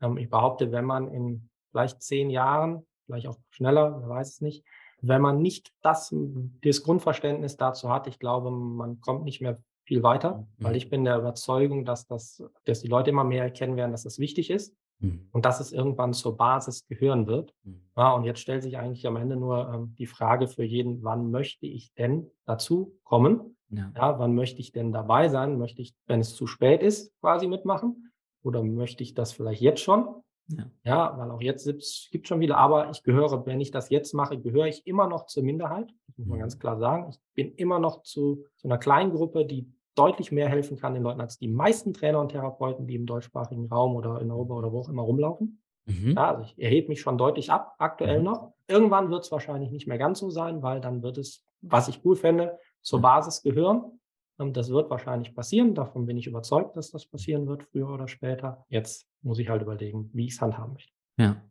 Ähm, ich behaupte, wenn man in vielleicht zehn Jahren, vielleicht auch schneller, wer weiß es nicht, wenn man nicht das, das Grundverständnis dazu hat, ich glaube, man kommt nicht mehr viel weiter, mhm. weil ich bin der Überzeugung, dass das, dass die Leute immer mehr erkennen werden, dass das wichtig ist mhm. und dass es irgendwann zur Basis gehören wird. Mhm. Ja, und jetzt stellt sich eigentlich am Ende nur ähm, die Frage für jeden, wann möchte ich denn dazu kommen? Ja. ja, wann möchte ich denn dabei sein? Möchte ich, wenn es zu spät ist, quasi mitmachen? Oder möchte ich das vielleicht jetzt schon? Ja. ja, weil auch jetzt gibt es schon wieder, aber ich gehöre, wenn ich das jetzt mache, gehöre ich immer noch zur Minderheit. Das muss man ganz mhm. klar sagen. Ich bin immer noch zu, zu einer kleinen Gruppe, die deutlich mehr helfen kann den Leuten als die meisten Trainer und Therapeuten, die im deutschsprachigen Raum oder in Europa oder wo auch immer rumlaufen. Mhm. Ja, also ich erhebe mich schon deutlich ab, aktuell mhm. noch. Irgendwann wird es wahrscheinlich nicht mehr ganz so sein, weil dann wird es, was ich cool fände, zur Basis gehören. Und das wird wahrscheinlich passieren. Davon bin ich überzeugt, dass das passieren wird, früher oder später. Jetzt muss ich halt überlegen, wie ich es handhaben möchte. Ja.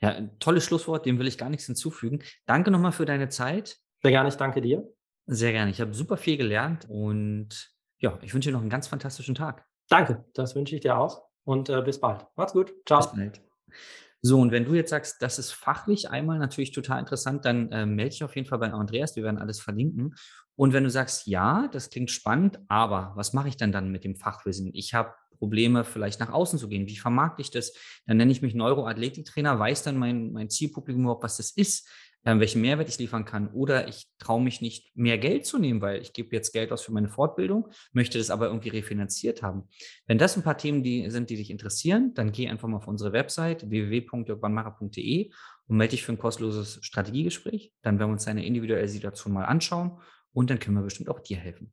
Ja, ein tolles Schlusswort, dem will ich gar nichts hinzufügen. Danke nochmal für deine Zeit. Sehr gerne, ich danke dir. Sehr gerne. Ich habe super viel gelernt und ja, ich wünsche dir noch einen ganz fantastischen Tag. Danke, das wünsche ich dir auch und äh, bis bald. Macht's gut. Ciao. Bis bald. So, und wenn du jetzt sagst, das ist fachlich einmal natürlich total interessant, dann äh, melde dich auf jeden Fall bei Andreas. Wir werden alles verlinken. Und wenn du sagst, ja, das klingt spannend, aber was mache ich denn dann mit dem Fachwissen? Ich habe Probleme, vielleicht nach außen zu gehen. Wie vermarkte ich das? Dann nenne ich mich Neuroathletiktrainer, weiß dann mein, mein Zielpublikum überhaupt, was das ist, welchen Mehrwert ich liefern kann. Oder ich traue mich nicht, mehr Geld zu nehmen, weil ich gebe jetzt Geld aus für meine Fortbildung, möchte das aber irgendwie refinanziert haben. Wenn das ein paar Themen die sind, die dich interessieren, dann geh einfach mal auf unsere Website www.jörgwannmacher.de und melde dich für ein kostenloses Strategiegespräch. Dann werden wir uns deine individuelle Situation mal anschauen und dann können wir bestimmt auch dir helfen.